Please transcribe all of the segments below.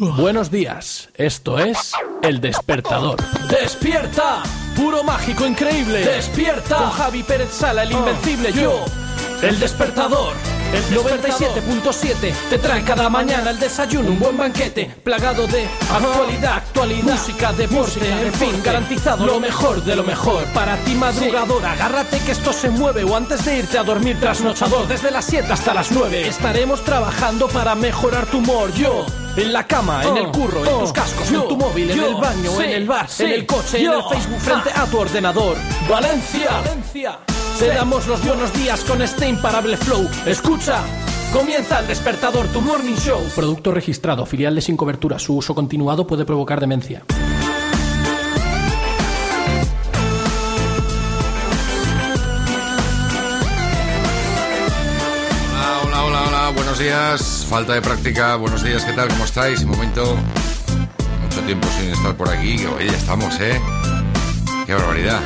Buenos días, esto es El Despertador. ¡Despierta! Puro mágico increíble. ¡Despierta! Con Javi Pérez Sala, el invencible yo. El Despertador. El 97.7 te trae cada mañana el desayuno, un buen banquete plagado de actualidad, actualidad, música, deporte, en fin, garantizado lo mejor de lo mejor. Para ti madrugador, agárrate que esto se mueve o antes de irte a dormir trasnochador, desde las 7 hasta las 9 estaremos trabajando para mejorar tu humor. Yo en la cama, en el curro, en tus cascos, en tu móvil, en el baño, en el bar, en el coche, en el Facebook, frente a tu ordenador. Valencia, Valencia. Te damos los buenos días con este imparable flow. Escucha. Comienza el despertador, tu morning show. Producto registrado, filial de sin cobertura. Su uso continuado puede provocar demencia. Hola, hola, hola, hola, buenos días. Falta de práctica, buenos días, ¿qué tal? ¿Cómo estáis? Un momento. Mucho tiempo sin estar por aquí. Oye, ya estamos, ¿eh? Qué barbaridad.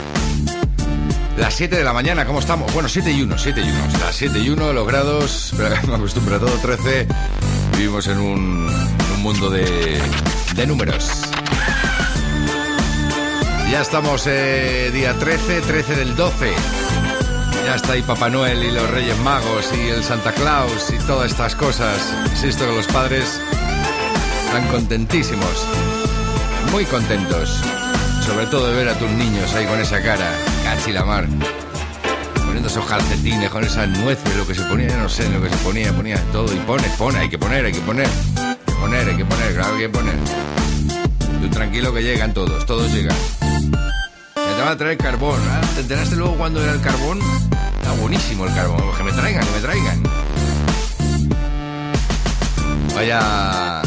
Las 7 de la mañana, ¿cómo estamos? Bueno, 7 y 1, 7 y 1. Las 7 y 1, los grados, me acostumbro a todo, 13. Vivimos en un, un mundo de, de números. Ya estamos eh, día 13, 13 del 12. Ya está ahí Papá Noel y los Reyes Magos y el Santa Claus y todas estas cosas. Insisto que los padres están contentísimos, muy contentos. Sobre todo de ver a tus niños ahí con esa cara, casi la mar. Poniendo esos calcetines con esas nueces, lo que se ponía, no sé, lo que se ponía, ponía todo y pone, pone, hay que poner, hay que poner. Hay que poner, hay que poner, claro hay que poner. Tú tranquilo que llegan todos, todos llegan. Me te van a traer carbón. ¿ah? ¿Te enteraste luego cuando era el carbón? Está buenísimo el carbón. Que me traigan, que me traigan. Vaya,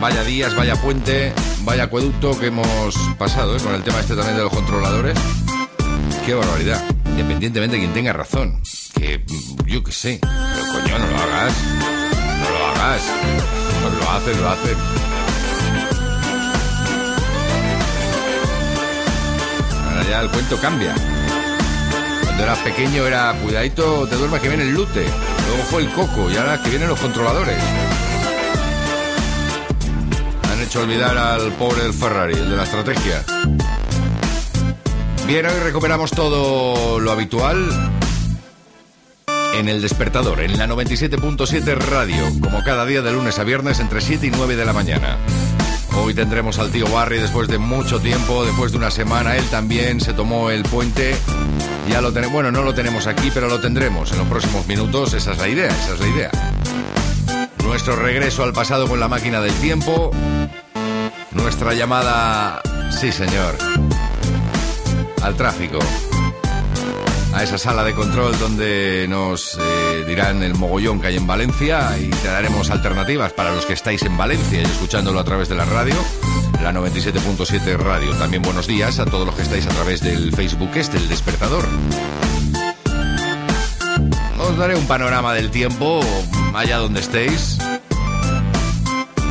vaya días, vaya puente, vaya acueducto que hemos pasado ¿eh? con el tema este también de los controladores. Qué barbaridad. Independientemente de quien tenga razón. Que mm, yo qué sé. Pero coño, no lo hagas. No lo hagas. Pues lo hacen, lo hacen. Ahora ya el cuento cambia. Cuando eras pequeño era cuidadito, te duermes que viene el lute. Luego fue el coco y ahora que vienen los controladores. Olvidar al pobre del Ferrari, el de la estrategia. Bien, hoy recuperamos todo lo habitual en el despertador, en la 97.7 radio, como cada día de lunes a viernes entre 7 y 9 de la mañana. Hoy tendremos al tío Barry después de mucho tiempo, después de una semana. Él también se tomó el puente. Ya lo tenemos, bueno, no lo tenemos aquí, pero lo tendremos en los próximos minutos. Esa es la idea, esa es la idea. Nuestro regreso al pasado con la máquina del tiempo. Nuestra llamada, sí señor, al tráfico. A esa sala de control donde nos eh, dirán el mogollón que hay en Valencia y te daremos alternativas para los que estáis en Valencia y escuchándolo a través de la radio, la 97.7 radio. También buenos días a todos los que estáis a través del Facebook este, el despertador. Os daré un panorama del tiempo allá donde estéis.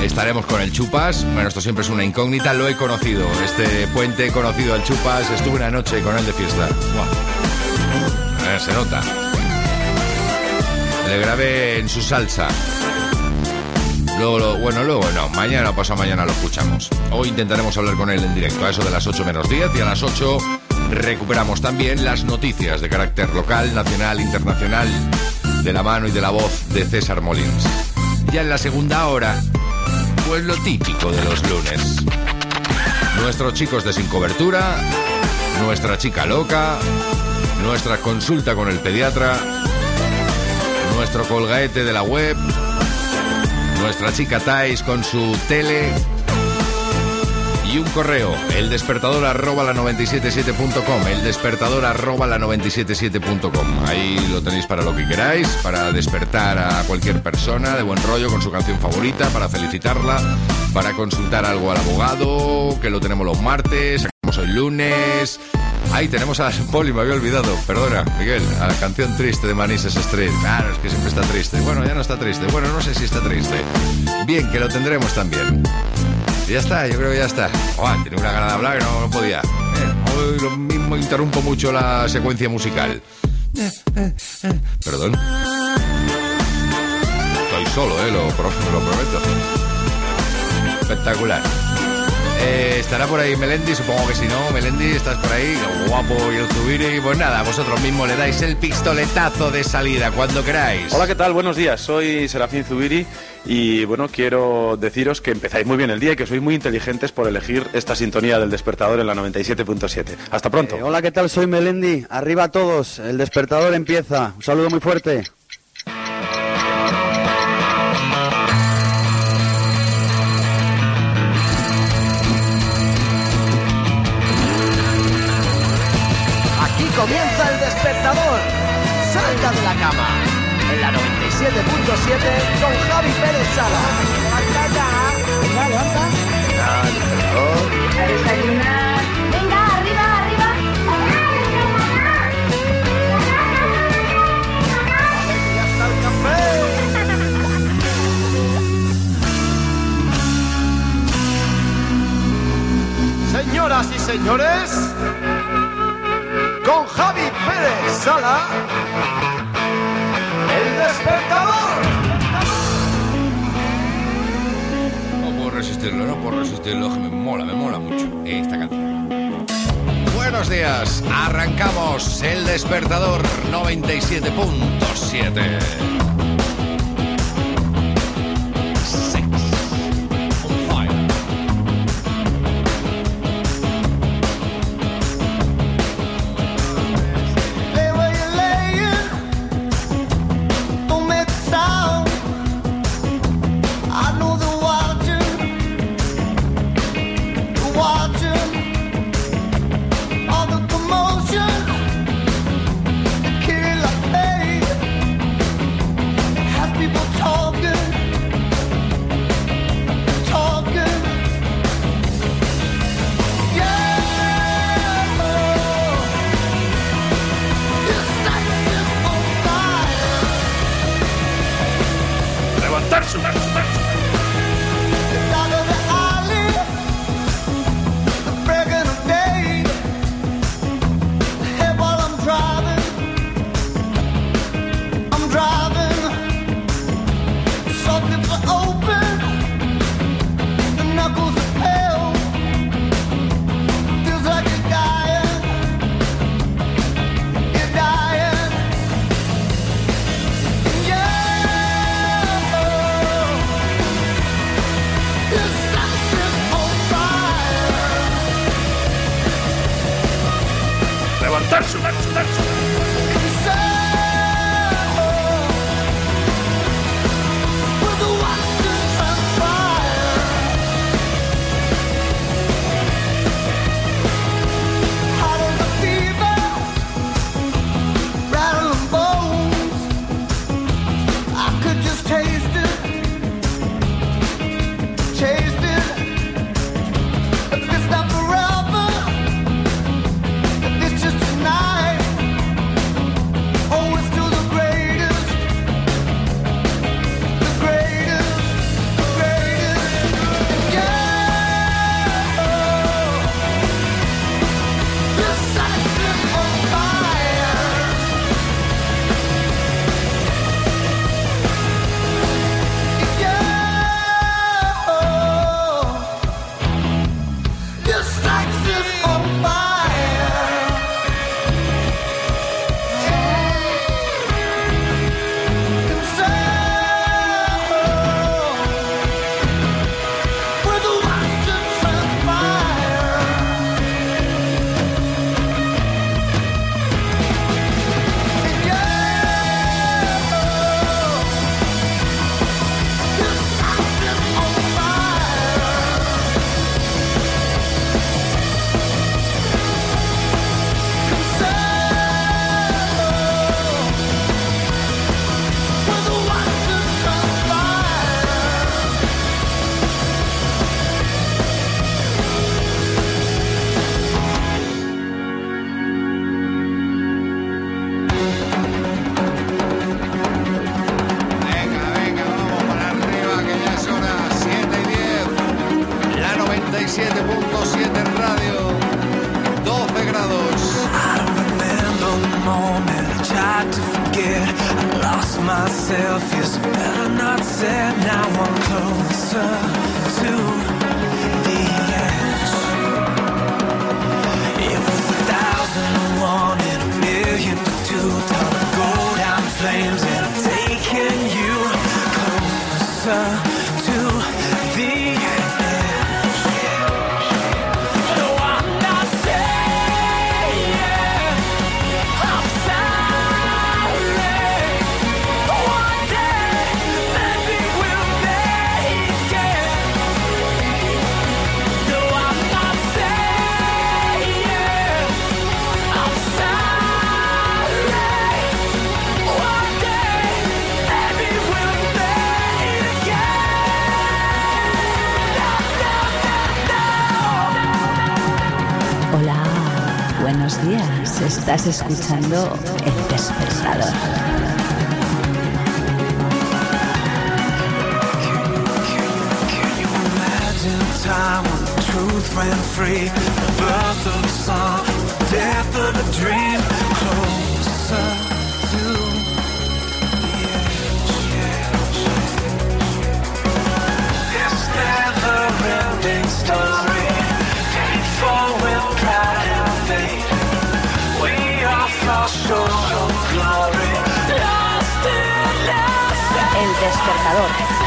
Estaremos con el Chupas. Bueno, esto siempre es una incógnita. Lo he conocido. Este puente he conocido al Chupas. Estuve una noche con él de fiesta. Eh, se nota. Le grabé en su salsa. Luego, lo- bueno, luego no. Mañana o pasado mañana lo escuchamos. Hoy intentaremos hablar con él en directo a eso de las 8 menos 10 y a las 8 recuperamos también las noticias de carácter local, nacional, internacional, de la mano y de la voz de César Molins. Ya en la segunda hora, pues lo típico de los lunes. Nuestros chicos de sin cobertura, nuestra chica loca, nuestra consulta con el pediatra, nuestro colgaete de la web, nuestra chica Thais con su tele un correo, el despertador arroba la 977.com, el despertador arroba la 977.com. Ahí lo tenéis para lo que queráis, para despertar a cualquier persona de buen rollo con su canción favorita, para felicitarla, para consultar algo al abogado, que lo tenemos los martes, sacamos hoy lunes. Ahí tenemos a Poli, me había olvidado, perdona, Miguel, a la canción triste de Manises Street. Claro, es que siempre está triste. Bueno, ya no está triste. Bueno, no sé si está triste. Bien, que lo tendremos también. Y ya está, yo creo que ya está. Buah, tenía una gana de hablar que no, podía. Eh, hoy lo mismo interrumpo mucho la secuencia musical. Perdón. Estoy solo, eh, lo, lo prometo. Espectacular. Eh, ¿Estará por ahí Melendi? Supongo que si no, Melendi, estás por ahí, guapo y el Zubiri. Pues nada, vosotros mismos le dais el pistoletazo de salida cuando queráis. Hola, ¿qué tal? Buenos días, soy Serafín Zubiri y bueno, quiero deciros que empezáis muy bien el día y que sois muy inteligentes por elegir esta sintonía del despertador en la 97.7. Hasta pronto. Eh, hola, ¿qué tal? Soy Melendi. Arriba a todos, el despertador empieza. Un saludo muy fuerte. Cama. En la 97.7 con Javi Pérez Sala. Venga, levanta. A desayunar. Venga, arriba, arriba. Ya está el café. Señoras y señores, con Javi Pérez Sala, el despertador. No puedo resistirlo, no puedo resistirlo, que me mola, me mola mucho esta canción. Buenos días, arrancamos el despertador 97.7. Estás escuchando El Despertador. time when truth ran free. The birth of a song, the death of a dream. Obrador.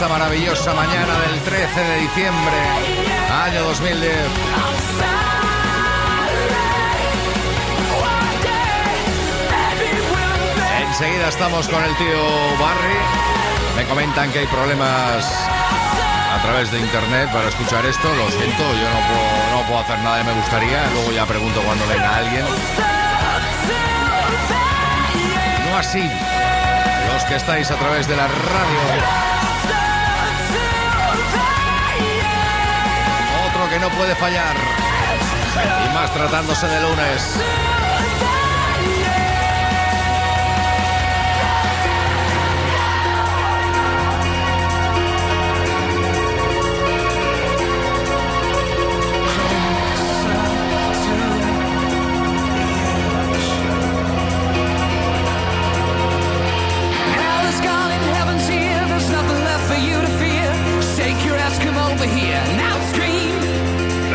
esta maravillosa mañana del 13 de diciembre, año 2010. Enseguida estamos con el tío Barry. Me comentan que hay problemas a través de internet para escuchar esto. Lo siento, yo no puedo, no puedo hacer nada que me gustaría. Luego ya pregunto cuando venga alguien. No así, los que estáis a través de la radio. no puede fallar. Y más tratándose de lunes.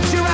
takes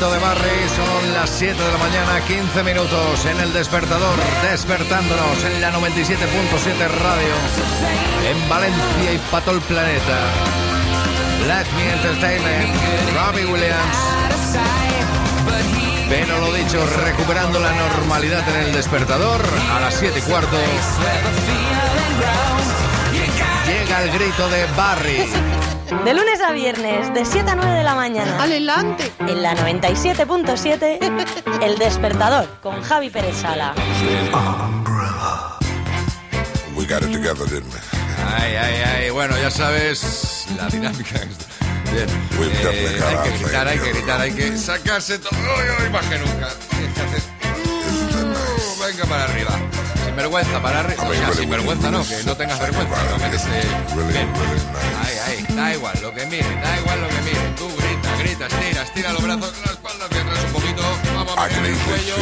grito de Barry. Son las 7 de la mañana, 15 minutos en el despertador, despertándonos en la 97.7 radio, en Valencia y para todo el planeta. Let Me Entertainment, Robbie Williams. Pero lo dicho, recuperando la normalidad en el despertador a las 7 y cuarto. Llega el grito de Barry. De lunes a viernes, de 7 a 9 de la mañana. Adelante. En la 97.7, El Despertador, con Javi Pérez Sala. We got it together, didn't we? Ay, ay, ay. Bueno, ya sabes la dinámica. Bien. Eh, definitely got hay que gritar, hay que gritar, hay que sacarse todo. Uy, uy, más que nunca. Tienes que hacer- Uh, venga para arriba. Sin vergüenza, para arriba. O sea, sin vergüenza no, que no tengas vergüenza. No, que it's te- really, Bien. Ay, ay, da igual lo que miren, da igual lo que miren. Tú grita, grita, estira, estira los brazos, la espalda hacia atrás un poquito. Vamos a mirar el cuello.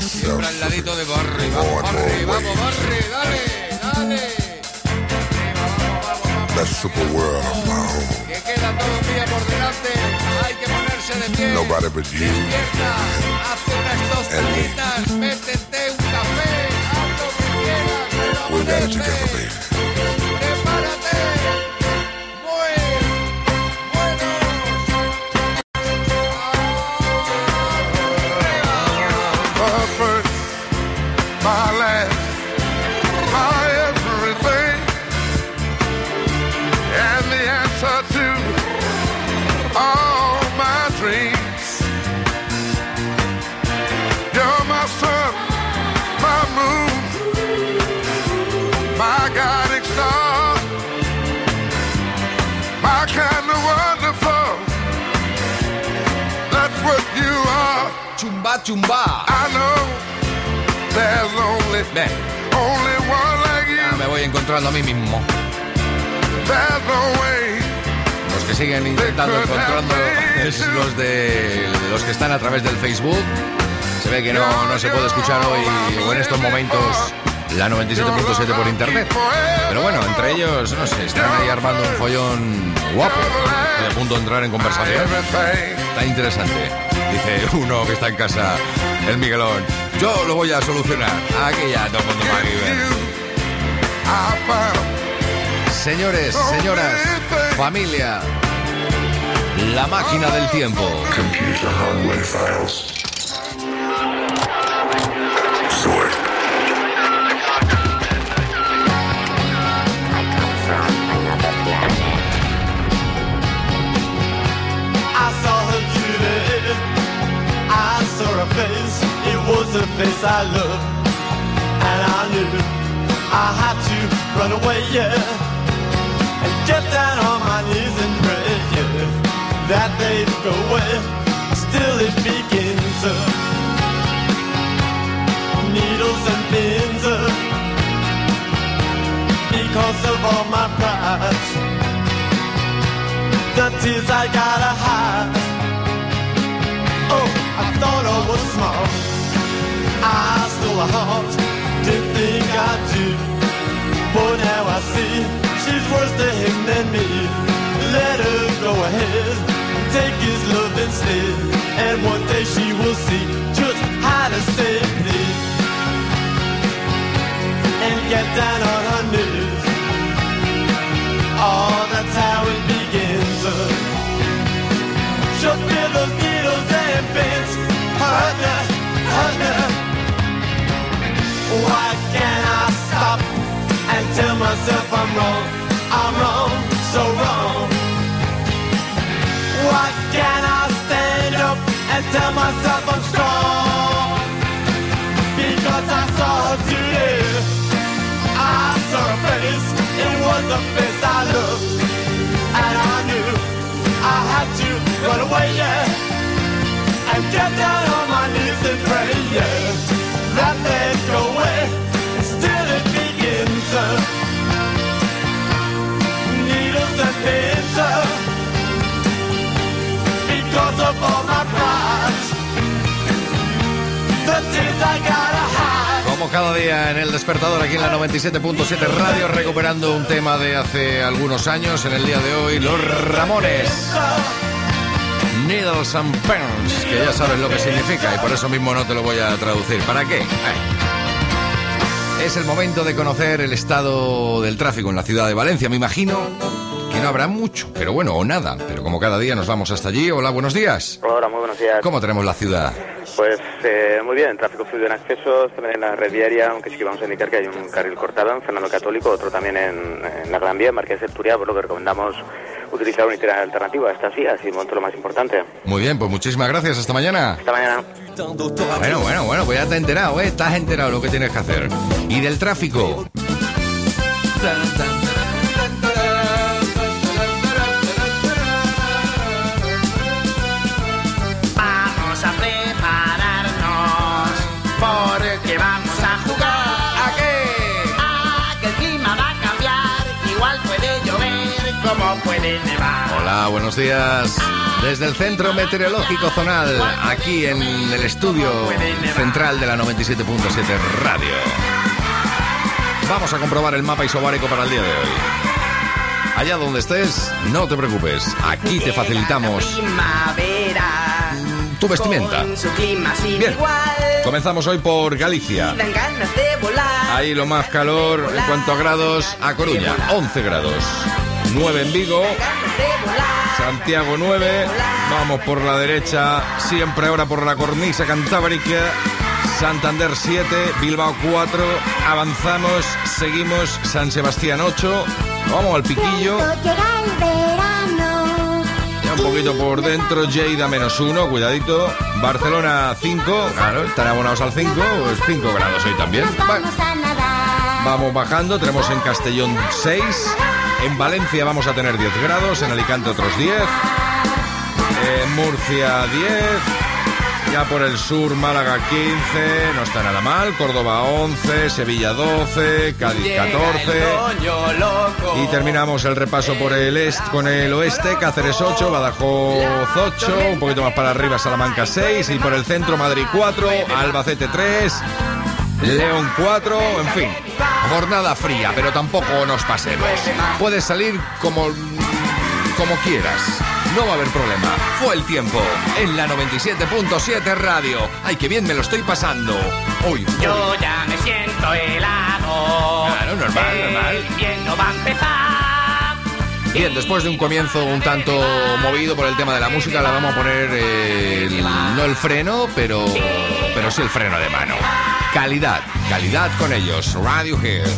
Siempre al ladito de Barry. Vamos, Barry, vamos. Barry, dale, dale. That super world of my own. Que queda todo un día por delante. Hay que ponerse de pie. Nobody but you. Despierta, hazte unas tostaditas, métete un café, haz lo que quieras. We got it together, baby. Chumba. I know there's only, Ven, only one like ya me voy encontrando a mí mismo. There's no way. Los que siguen intentando encontrando es los de los que están a través del Facebook. Se ve que no, no se puede escuchar hoy o en estos momentos la 97.7 por internet. Pero bueno, entre ellos, no sé, están ahí armando un follón guapo. A punto de entrar en conversación. Está interesante. Dice uno que está en casa, el Miguelón. Yo lo voy a solucionar. Aquí ya todo el mundo va Señores, señoras, familia, la máquina del tiempo. A face I loved. And I knew I had to run away, yeah. And get down on my knees and pray, yeah. That they'd go away. Still it begins. Uh, needles and pins. Uh, because of all my pride the tears I gotta hide. Oh, I thought I was smart. I stole a heart, didn't think I'd do. But now I see she's worse to him than me. Let her go ahead, take his love instead. And one day she will see just how to save me. And get down on her knees. Oh, myself I'm wrong? I'm wrong, so wrong. Why can't I stand up and tell myself I'm strong? Because I saw her today. I saw her face, it was a face I loved. And I knew I had to run away, yeah. And get down on my knees and pray, yeah. That they'd go away, and still it begins. Uh, Como cada día en el despertador aquí en la 97.7 Radio, recuperando un tema de hace algunos años, en el día de hoy, los Ramones. Needles and Pens, que ya sabes lo que significa y por eso mismo no te lo voy a traducir. ¿Para qué? Es el momento de conocer el estado del tráfico en la ciudad de Valencia. Me imagino no habrá mucho, pero bueno, o nada. Pero como cada día nos vamos hasta allí. Hola, buenos días. Hola, muy buenos días. ¿Cómo tenemos la ciudad? Pues eh, muy bien, tráfico fluido en accesos, también en la red diaria, aunque sí que vamos a indicar que hay un carril cortado en Fernando Católico, otro también en, en la Gran Vía, en Marqués del Turia, por lo que recomendamos utilizar una itinerario alternativo a estas vías y de momento lo más importante. Muy bien, pues muchísimas gracias. Hasta mañana. Hasta mañana. Bueno, bueno, bueno, pues ya te has enterado, ¿eh? Estás enterado lo que tienes que hacer. Y del tráfico. Hola, buenos días. Desde el Centro Meteorológico Zonal, aquí en el estudio central de la 97.7 Radio. Vamos a comprobar el mapa isobárico para el día de hoy. Allá donde estés, no te preocupes. Aquí te facilitamos tu vestimenta. Bien. Comenzamos hoy por Galicia. Ahí lo más calor en cuanto a grados, a Coruña, 11 grados. 9 en Vigo, Santiago 9, vamos por la derecha, siempre ahora por la cornisa cantábrica, Santander 7, Bilbao 4, avanzamos, seguimos, San Sebastián 8, vamos al piquillo, ya un poquito por dentro, Lleida menos 1, cuidadito, Barcelona 5, claro, están abonados al 5, pues 5 grados hoy también. Nadar. Vamos bajando, tenemos en Castellón 6, en Valencia vamos a tener 10 grados, en Alicante otros 10, en Murcia 10, ya por el sur Málaga 15, no está nada mal, Córdoba 11, Sevilla 12, Cádiz 14. Y terminamos el repaso por el este con el oeste, Cáceres 8, Badajoz 8, un poquito más para arriba Salamanca 6 y por el centro Madrid 4, Albacete 3, León 4, en fin, jornada fría, pero tampoco nos pasemos. Puedes salir como como quieras. No va a haber problema. Fue el tiempo en la 97.7 radio. Ay, qué bien me lo estoy pasando. Hoy. Yo ya me siento helado. Claro, normal, El normal. invierno va a empezar. Bien, después de un comienzo un tanto movido por el tema de la música, la vamos a poner eh, el- no el freno, pero, pero sí el freno de mano. Calidad, calidad con ellos. Radiohead.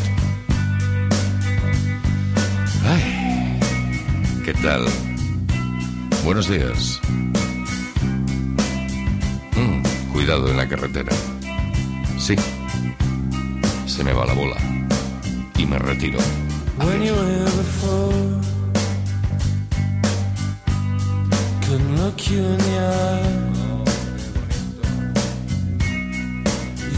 Ay, ¿qué tal? Buenos días. Mm, cuidado en la carretera. Sí, se me va la bola. Y me retiro.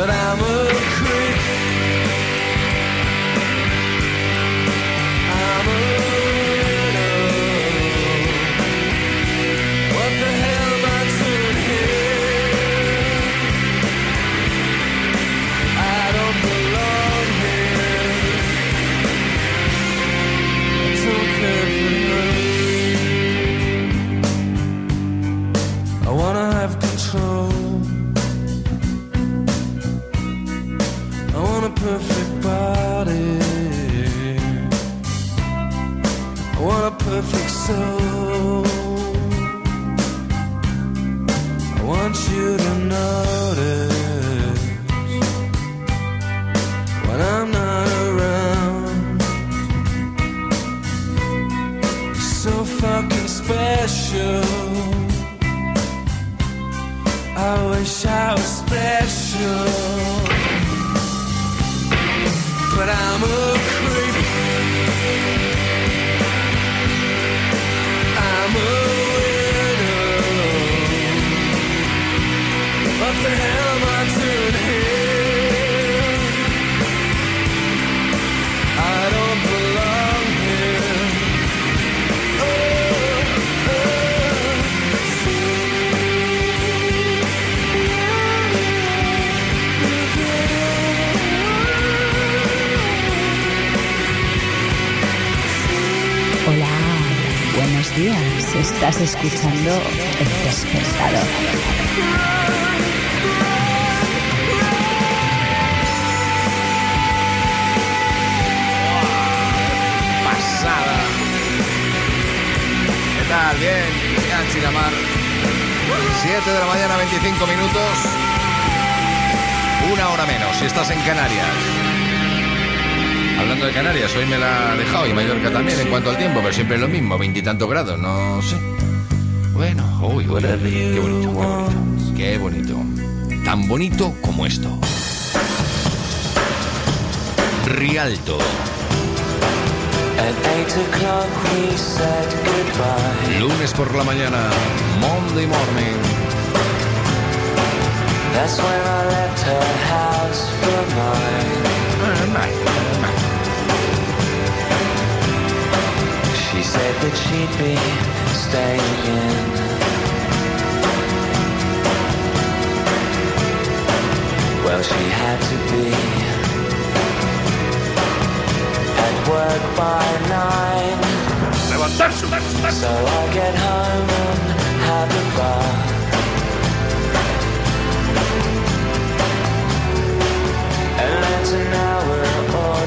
But I'm a creep. I'm a perfect soul. I want you to notice días. Estás escuchando El Despertador. Pasada. ¿Qué tal? Bien. Bien, Chiramar. 7 de la mañana, 25 minutos. Una hora menos si estás en Canarias. Hablando de Canarias, hoy me la ha dejado y Mallorca también en cuanto al tiempo, pero siempre es lo mismo, veintitantos grados, no sé. Bueno, uy, uy, qué bonito, qué bonito, qué bonito. Tan bonito como esto. Rialto. At eight o'clock we said goodbye. Lunes por la mañana, Monday morning. That's when I left her house for mine. She said that she'd be staying in. Well, she had to be at work by nine. So I get home and have a bath. And let an hour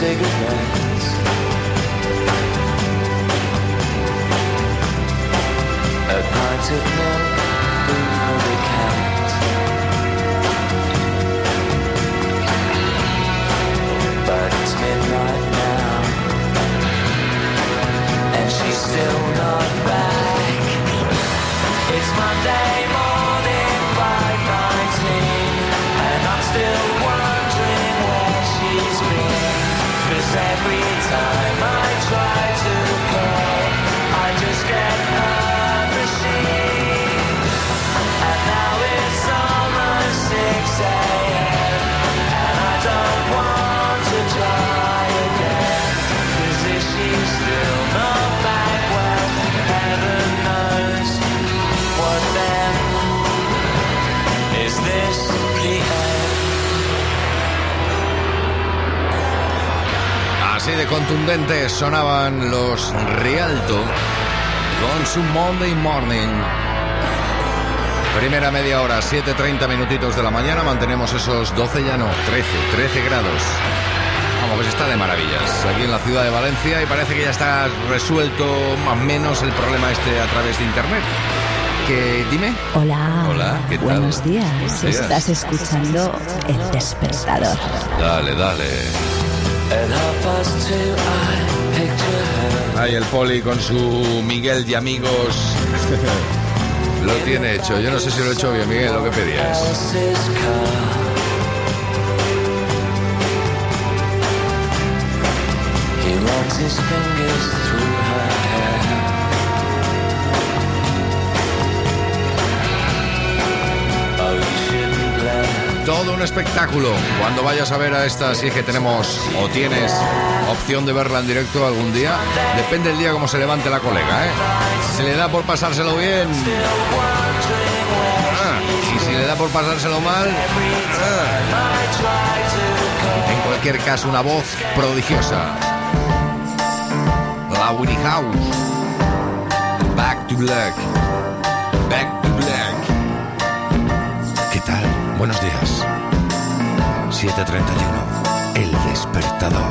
cigarettes. A pint of milk, for the cat. But it's midnight now, and she's still not back. It's Monday Así de contundentes sonaban los Rialto con su Monday Morning. Primera media hora, 7.30 minutitos de la mañana, mantenemos esos 12 ya no, 13, 13 grados. Vamos, pues está de maravillas aquí en la ciudad de Valencia y parece que ya está resuelto más o menos el problema este a través de internet. Que dime. Hola. Hola, ¿qué tal? Buenos días. Buenos días. Estás escuchando El Despertador. Dale, dale. Ahí el poli con su Miguel y amigos. lo tiene hecho. Yo no sé si lo he hecho bien, Miguel, lo que pedías. Todo un espectáculo. Cuando vayas a ver a esta, si es que tenemos o tienes opción de verla en directo algún día, depende del día cómo se levante la colega, ¿eh? Se le da por pasárselo bien. ah, y si le da por pasárselo mal. ah. En cualquier caso, una voz prodigiosa. La Winnie House. Back to Black. Back Buenos días. 7.31. El despertador.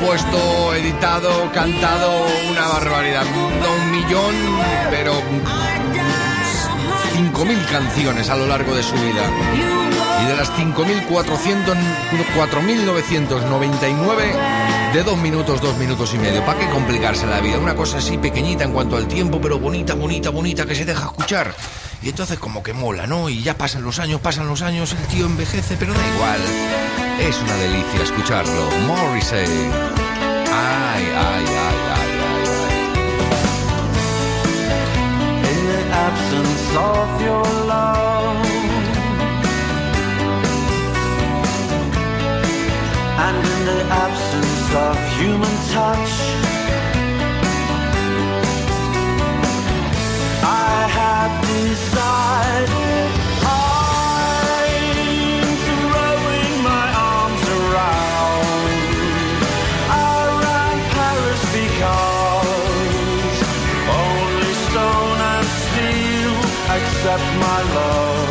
Compuesto, editado, cantado una barbaridad. No un millón, pero 5.000 canciones a lo largo de su vida. Y de las 5.400, 4.999 de dos minutos, dos minutos y medio. ¿Para qué complicarse la vida? Una cosa así pequeñita en cuanto al tiempo, pero bonita, bonita, bonita, que se deja escuchar. Y entonces como que mola, ¿no? Y ya pasan los años, pasan los años, el tío envejece, pero da igual. Es una delicia escucharlo. Morrissey. Ay, ay, ay, ay, ay, In the absence of your love And in the absence of human touch I have decided accept my love.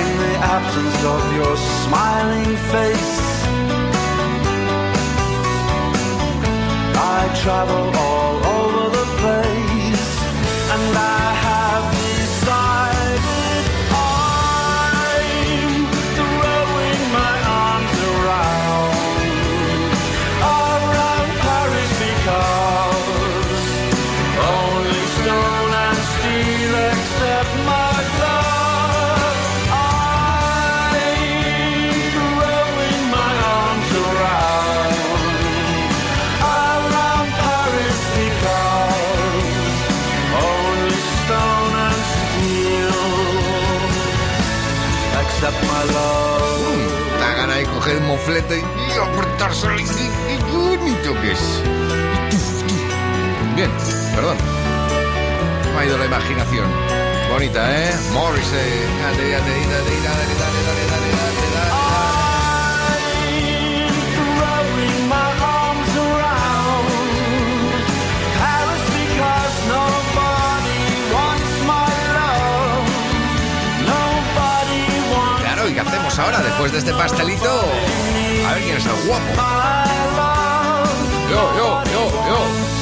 In the absence of your smiling face, I travel all moflete y apretárselo y, y bonito que es. Bien, perdón. Me ha ido la imaginación. Bonita, ¿eh? Morrissey. Dale, dale, dale, dale, dale, dale, dale, dale, dale, Claro, ¿y qué hacemos ahora después de este pastelito? A ver quién es el guapo. Yo, yo, yo, yo.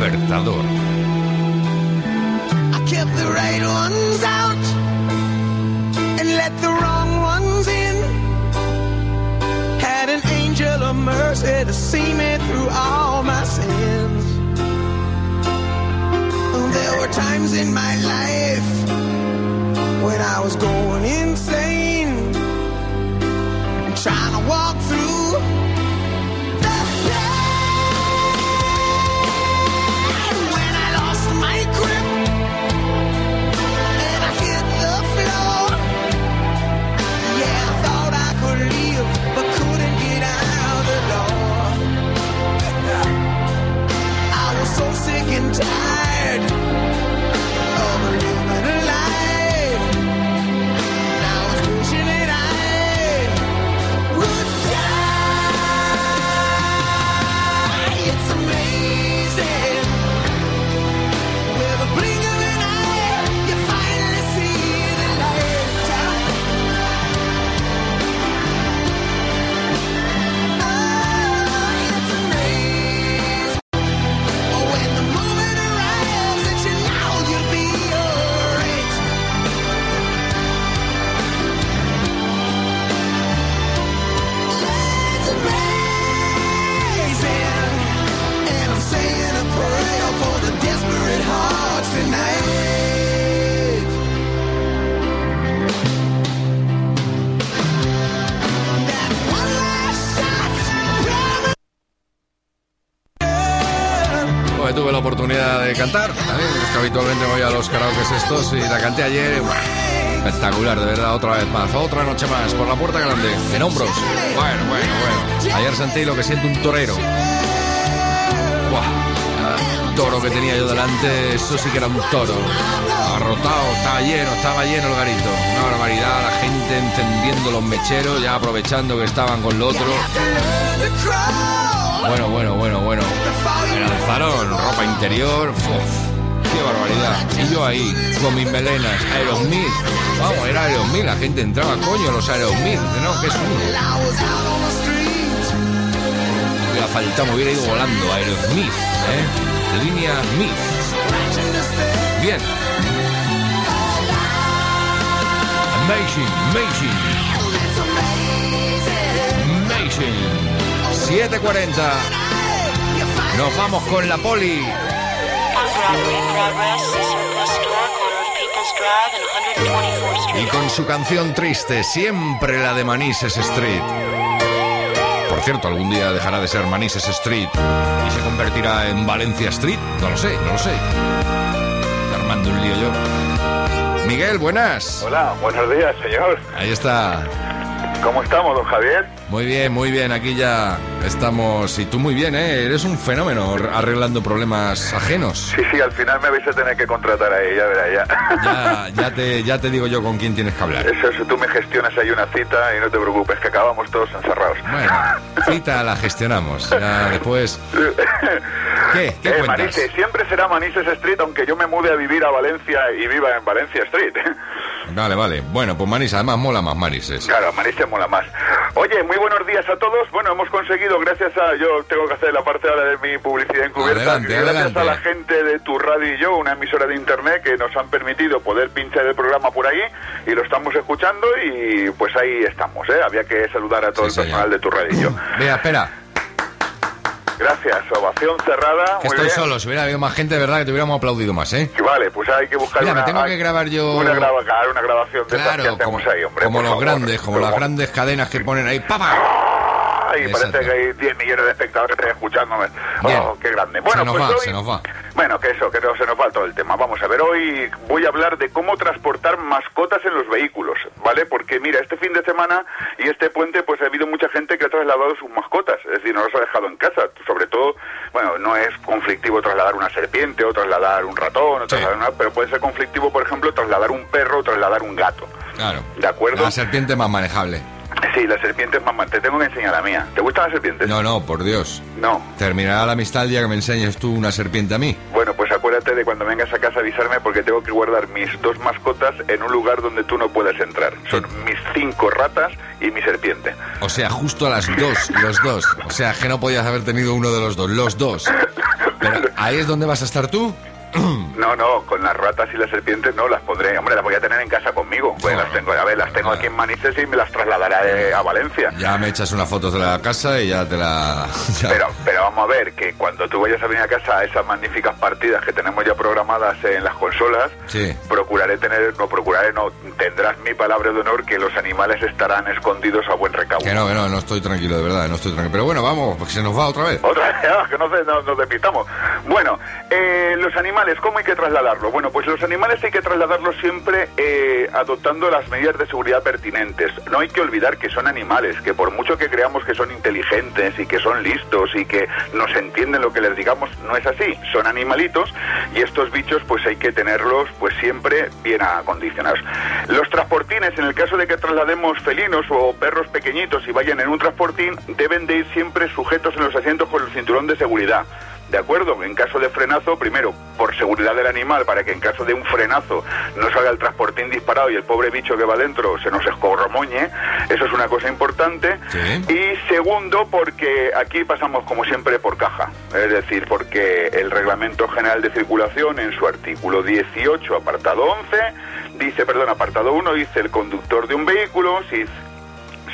Despertador. I kept the right ones out and let the wrong ones in. Had an angel of mercy to see me through all my sins. There were times in my life when I was going estos y la canté ayer. Espectacular, de verdad, otra vez más, otra noche más, por la puerta grande, en hombros. Bueno, bueno, bueno. Ayer sentí lo que siente un torero. ¡Buah! Ah, Toro que tenía yo delante, eso sí que era un toro. Arrotado, estaba lleno, estaba lleno el garito. Una barbaridad, la gente encendiendo los mecheros, ya aprovechando que estaban con lo otro. Bueno, bueno, bueno, bueno. Me lanzaron ropa interior. uf, ¡Qué Y yo ahí, con mis melenas, Aerosmith. Vamos, era Aerosmith, la gente entraba, coño, los Aerosmith. No, que es uno. Faltado, me hubiera ido volando, Aerosmith, ¿eh? Línea Smith. Bien. Amazing, amazing. Amazing. 7.40. Nos vamos con la poli. Y con su canción triste, siempre la de Manises Street. Por cierto, algún día dejará de ser Manises Street y se convertirá en Valencia Street. No lo sé, no lo sé. Armando un lío yo. Miguel, buenas. Hola, buenos días, señor. Ahí está. ¿Cómo estamos, don Javier? Muy bien, muy bien, aquí ya estamos. Y tú muy bien, ¿eh? Eres un fenómeno arreglando problemas ajenos. Sí, sí, al final me vais a tener que contratar a ella, verá ya. Ya, ya, te, ya te digo yo con quién tienes que hablar. Eso, eso, tú me gestionas ahí una cita y no te preocupes, que acabamos todos encerrados. Bueno, cita la gestionamos. Ya después. ¿Qué? ¿Qué eh? Manises, siempre será Manises Street, aunque yo me mude a vivir a Valencia y viva en Valencia Street. Vale, vale. Bueno, pues Manis, además mola más Manises. Claro, Manises mola más. Oye, muy buenos días a todos. Bueno, hemos conseguido, gracias a. Yo tengo que hacer la parte ahora de mi publicidad encubierta. Adelante, gracias adelante. a la gente de Tu Radio y Yo, una emisora de internet que nos han permitido poder pinchar el programa por ahí y lo estamos escuchando y pues ahí estamos, ¿eh? Había que saludar a todo el personal de Tu Radio y Yo. Vea, espera. Gracias, ovación cerrada. Que estoy bien. solo. Si hubiera habido más gente, de verdad que te hubiéramos aplaudido más, ¿eh? Vale, pues hay que buscar Mira, una, me tengo hay- que grabar yo. una, grava- una grabación de que Claro, como, ahí, hombre. como los favor. grandes, como las grandes cadenas que ponen ahí. ¡Papa! Ay, parece que hay 10 millones de espectadores escuchándome. Oh, qué grande. Bueno, se nos pues va, hoy- se nos va. Bueno, que eso, que no se nos va todo el tema. Vamos a ver, hoy voy a hablar de cómo transportar mascotas en los vehículos, ¿vale? Porque mira, este fin de semana y este puente, pues ha habido mucha gente que ha trasladado sus mascotas, es decir, no los ha dejado en casa. Sobre todo, bueno, no es conflictivo trasladar una serpiente o trasladar un ratón, o trasladar una- pero puede ser conflictivo, por ejemplo, trasladar un perro o trasladar un gato. Claro. ¿De acuerdo? La serpiente más manejable. Sí, las serpientes, mamá, te tengo que enseñar la mía. ¿Te gustan las serpientes? No, no, por Dios. No. Terminará la amistad el día que me enseñes tú una serpiente a mí. Bueno, pues acuérdate de cuando vengas a casa avisarme porque tengo que guardar mis dos mascotas en un lugar donde tú no puedes entrar. Son mis cinco ratas y mi serpiente. O sea, justo a las dos, los dos. O sea, que no podías haber tenido uno de los dos, los dos. Pero ahí es donde vas a estar tú. No, no, con las ratas y las serpientes no las pondré. Hombre, las voy a tener en casa conmigo. Pues las tengo, a ver, las tengo aquí en Manises y me las trasladaré a Valencia. Ya me echas una foto de la casa y ya te la. ya. Pero, pero vamos a ver que cuando tú vayas a venir a casa a esas magníficas partidas que tenemos ya programadas en las consolas, Sí. procuraré tener, no procuraré, no, tendrás mi palabra de honor que los animales estarán escondidos a buen recaudo. Que no, que no, no estoy tranquilo, de verdad, no estoy tranquilo. Pero bueno, vamos, porque se nos va otra vez. Otra vez, que no se- no- nos despistamos. Bueno, eh, los animales, ¿cómo hay que trasladarlo? Bueno, pues los animales hay que trasladarlos siempre eh, adoptando las medidas de seguridad pertinentes. No hay que olvidar que son animales, que por mucho que creamos que son inteligentes y que son listos y que nos entienden lo que les digamos, no es así. Son animalitos y estos bichos pues hay que tenerlos pues siempre bien acondicionados. Los transportines, en el caso de que traslademos felinos o perros pequeñitos y vayan en un transportín, deben de ir siempre sujetos en los asientos con el cinturón de seguridad. ¿De acuerdo? En caso de frenazo, primero, por seguridad del animal, para que en caso de un frenazo no salga el transportín disparado y el pobre bicho que va dentro se nos escorromoñe. Eso es una cosa importante. Y segundo, porque aquí pasamos como siempre por caja. Es decir, porque el Reglamento General de Circulación, en su artículo 18, apartado 11, dice, perdón, apartado 1, dice el conductor de un vehículo, si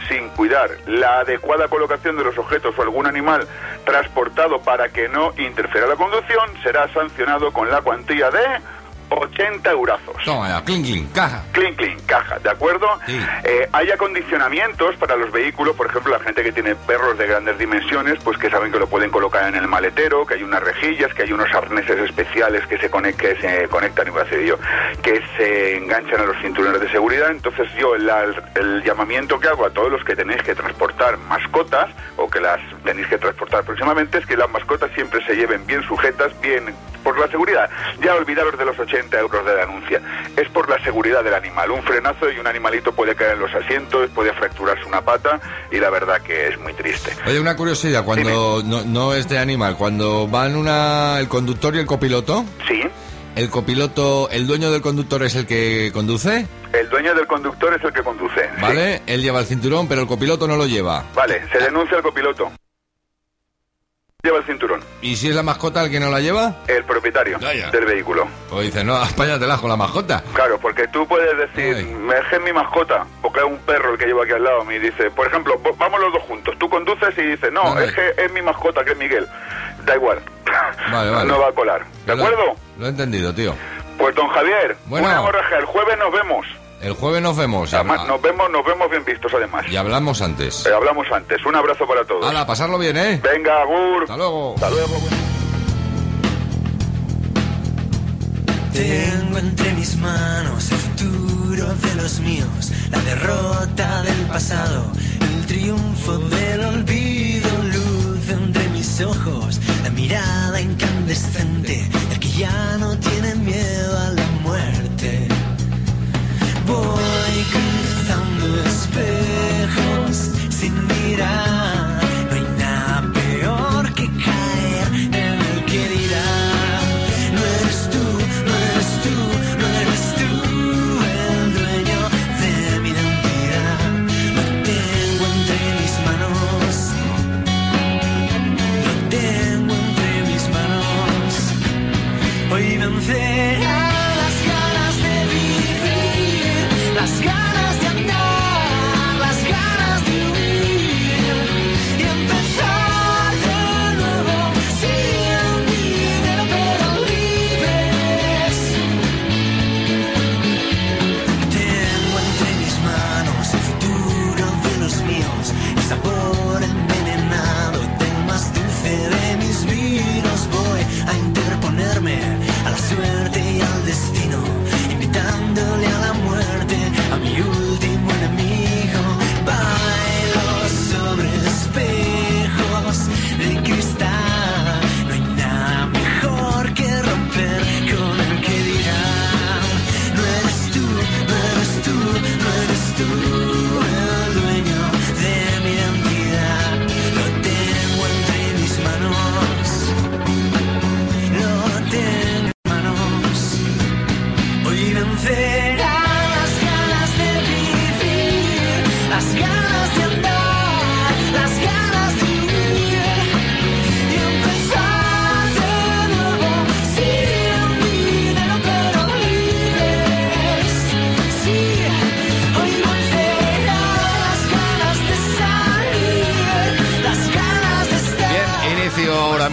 sin cuidar. La adecuada colocación de los objetos o algún animal transportado para que no interfiera la conducción, será sancionado con la cuantía de 80 eurazos. Toma ya, clink, clink, caja. Clean, clean, caja, ¿de acuerdo? Eh, hay acondicionamientos para los vehículos, por ejemplo, la gente que tiene perros de grandes dimensiones, pues que saben que lo pueden colocar en el maletero, que hay unas rejillas, que hay unos arneses especiales que se, conec- que se conectan, iba a decir yo, que se enganchan a los cinturones de seguridad. Entonces yo el, el llamamiento que hago a todos los que tenéis que transportar mascotas, o que las tenéis que transportar próximamente, es que las mascotas siempre se lleven bien sujetas, bien por la seguridad. Ya olvidaros de los 80 euros de denuncia. Es por la seguridad del animal. Un frenazo y un animalito puede caer en los asientos, puede fracturarse una pata y la verdad que es muy triste. Oye, una curiosidad, cuando no, no es de animal, cuando van una, el conductor y el copiloto. Sí. El copiloto, el dueño del conductor es el que conduce, El dueño del conductor es el que conduce. sí. ¿vale? Él lleva el cinturón, pero el copiloto no lo lleva. Vale, se denuncia al copiloto. Lleva el cinturón. ¿Y si es la mascota el que no la lleva? El propietario del vehículo. O dice, no, apáñatela con la mascota. Claro, porque tú puedes decir, me dejé mi mascota, porque es un perro el que llevo aquí al lado, me dice, por ejemplo, vamos los dos juntos, tú conduces y dices, no, Vale. es que es mi mascota, que es Miguel. Da igual, Vale, vale. no va a colar. ¿De acuerdo? Lo he entendido, tío. Pues don Javier, Bueno. una el jueves nos vemos. El jueves nos vemos. Además, nos vemos, nos vemos bien vistos además. Y hablamos antes. Eh, hablamos antes. Un abrazo para todos. Hala, pasarlo bien, ¿eh? Venga, Gur. Hasta luego. Hasta luego. Tengo entre mis manos el futuro de los míos, la derrota del pasado, el triunfo del olvido, luz entre mis ojos, la mirada incandescente, el que ya no tiene miedo a la espejos sin mirar.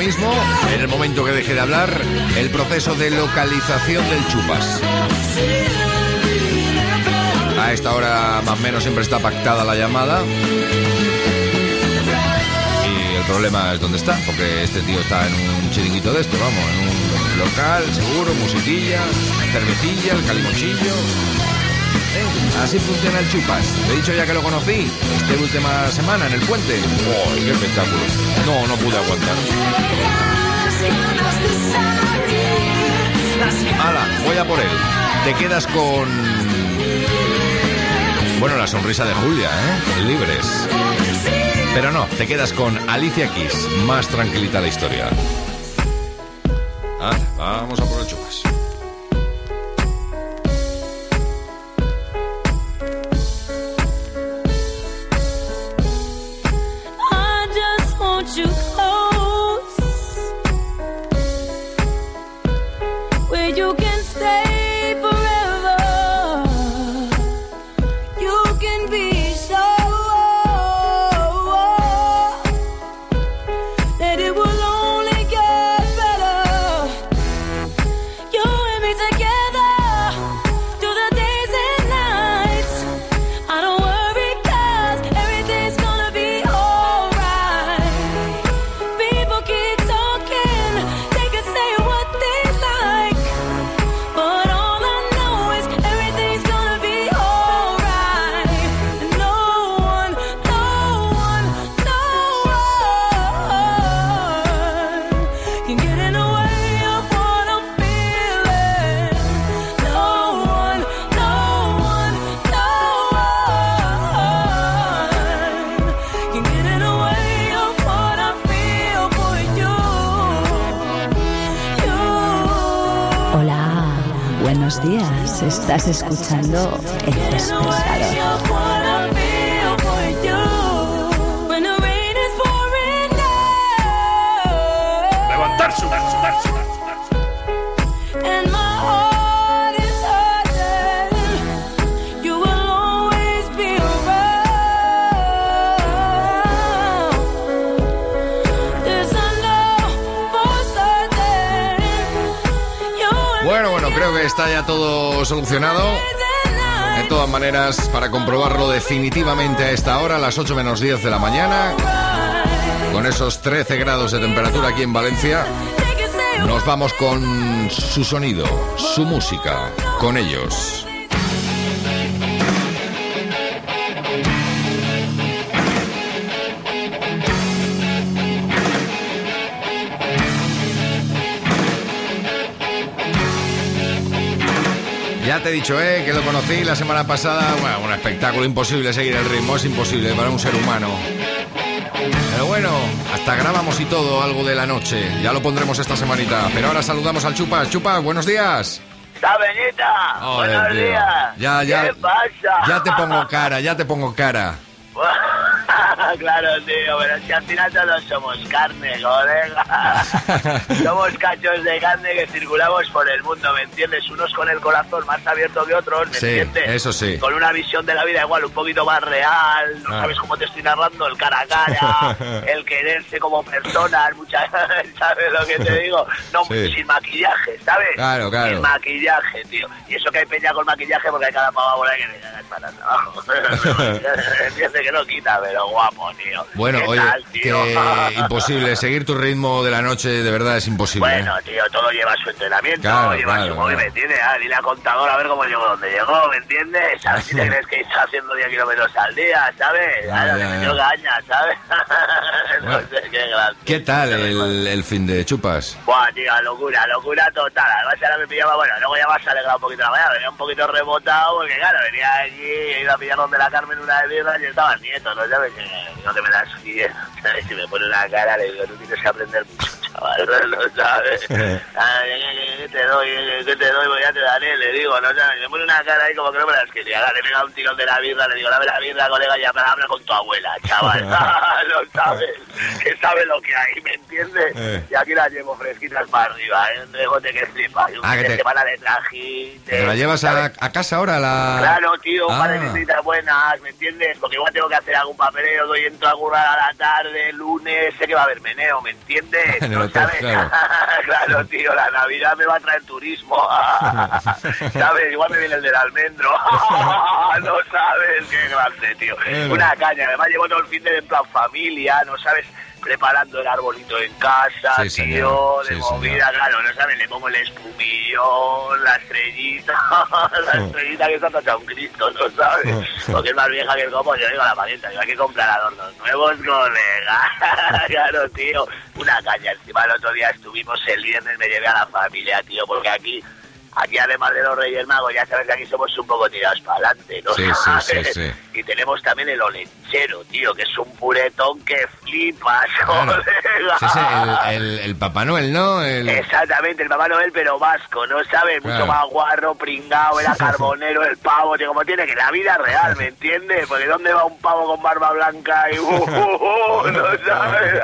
mismo, en el momento que deje de hablar, el proceso de localización del chupas. A esta hora más o menos siempre está pactada la llamada. Y el problema es dónde está, porque este tío está en un chiringuito de esto, vamos, en un local, seguro, musiquilla, cervecilla, el calimochillo. Así funciona el chupas. Te he dicho ya que lo conocí esta última semana en el puente. ¡Oh, qué espectáculo! No, no pude aguantar. ¡Hala! Voy a por él. Te quedas con. Bueno, la sonrisa de Julia, ¿eh? Libres. Pero no, te quedas con Alicia Kiss. Más tranquilita la historia. Vamos a por el chupas. escuchando solucionado. De todas maneras, para comprobarlo definitivamente a esta hora, a las 8 menos 10 de la mañana, con esos 13 grados de temperatura aquí en Valencia, nos vamos con su sonido, su música, con ellos. Te he dicho, ¿eh? Que lo conocí la semana pasada. Bueno, un espectáculo imposible seguir el ritmo, es imposible para un ser humano. Pero bueno, hasta grabamos y todo algo de la noche. Ya lo pondremos esta semanita. Pero ahora saludamos al Chupas. Chupas, buenos días. Joder, ¡Buenos tío. días! Ya, ya. ¿Qué pasa? Ya te pongo cara, ya te pongo cara. claro, tío, pero que al final todos somos carne, colega. somos cachos de carne que circulamos por el mundo, ¿me entiendes? Unos con el corazón más abierto que otros, ¿me Sí, entiendes? eso sí. Con una visión de la vida igual un poquito más real, no Ah. sabes cómo te estoy narrando, el cara a cara, el quererse como personas, muchas ¿sabes lo que te digo? No, Sí. sin maquillaje, ¿sabes? Claro, claro. Sin maquillaje, tío. Y eso que hay peña con maquillaje porque hay cada pava por ahí que le caga el patas abajo. Entiende que no quita, pero guapo, tío. Bueno, ¿Qué oye, tal, tío? que imposible. Seguir tu ritmo de la noche de verdad es imposible. ¿eh? Bueno, tío, todo lleva su entrenamiento, Claro, lleva claro, su móvil. ¿me entiendes? Ah, dile al contador a ver cómo llegó donde llegó, ¿me entiendes? A ver si te crees que está haciendo 10 kilómetros al día, ¿sabes? Claro, le metió caña, ¿sabes? no Bueno. sé, qué. ¿Qué tal el, el fin de chupas? Buah, tío, locura, locura total. Además, ahora me pillaba, bueno, luego ya vas a alegrar un poquito la mañana, venía un poquito rebotado, porque claro, venía aquí, he ido a pillar donde la Carmen una de birras y estaba el nieto, ¿no sabes? Que no te me das ¿sabes? Si me pone una cara, le digo, tú tienes que aprender mucho, chaval, ¿no sabes? Ah, ¿qué, te doy? ¿Qué- ¿Qué te doy? Pues ya te daré, le digo, ¿no sabes? Me pone una cara ahí como que no me las quería. Le pega un tirón de la birra, le digo, dame la birra, colega, ya para hablar con tu abuela, chaval. no sabes, que sabe lo que hay, ¿me entiendes? Y aquí las llevo fresquitas para arriba, ¿eh? Un dejote que flipa. Un Ah, que te- semana de trajín, de- ¿Te la llevas a, a casa ahora? La... Claro, tío, un par de Ah. visitas buenas, ¿me entiendes? Porque igual tengo que hacer algún papeleo, doy entro a currar a la tarde, lunes, sé que va a haber meneo, ¿me entiendes? En el ¿No hotel, sabes? claro. claro, tío, la Navidad me va a traer turismo, ¿sabes? Igual me viene el del almendro, no sabes, qué grande, tío. Bueno. Una caña, además llevo todo el fin de en plan familia, ¿no sabes? Preparando el arbolito en casa, Sí, tío, señor. de Sí, movida, claro, ¿no sabes? Le pongo el espumillo, la estrellita, la estrellita que está tachada un Cristo, ¿no sabes? Porque es más vieja que el copo, yo digo a la parienta, yo hay que comprar adornos nuevos, colega. claro, tío, una caña. Encima el otro día estuvimos el viernes, me llevé a la familia, tío, porque aquí... Aquí además de los Reyes Magos, ya sabes que aquí somos un poco tirados para adelante, ¿no? Sí, sí, sí. Y tenemos también el olenchero, tío, que es un puretón que flipas, Claro. colega. Sí, sí, el, el- el Papá Noel, ¿no? El... Exactamente, el Papá Noel, pero vasco, ¿no sabes? Mucho más guarro, pringao, era carbonero, el pavo, tío, como tiene que la vida real, ¿me entiendes? Porque ¿dónde va un pavo con barba blanca y uh, uh, uh, no sabes?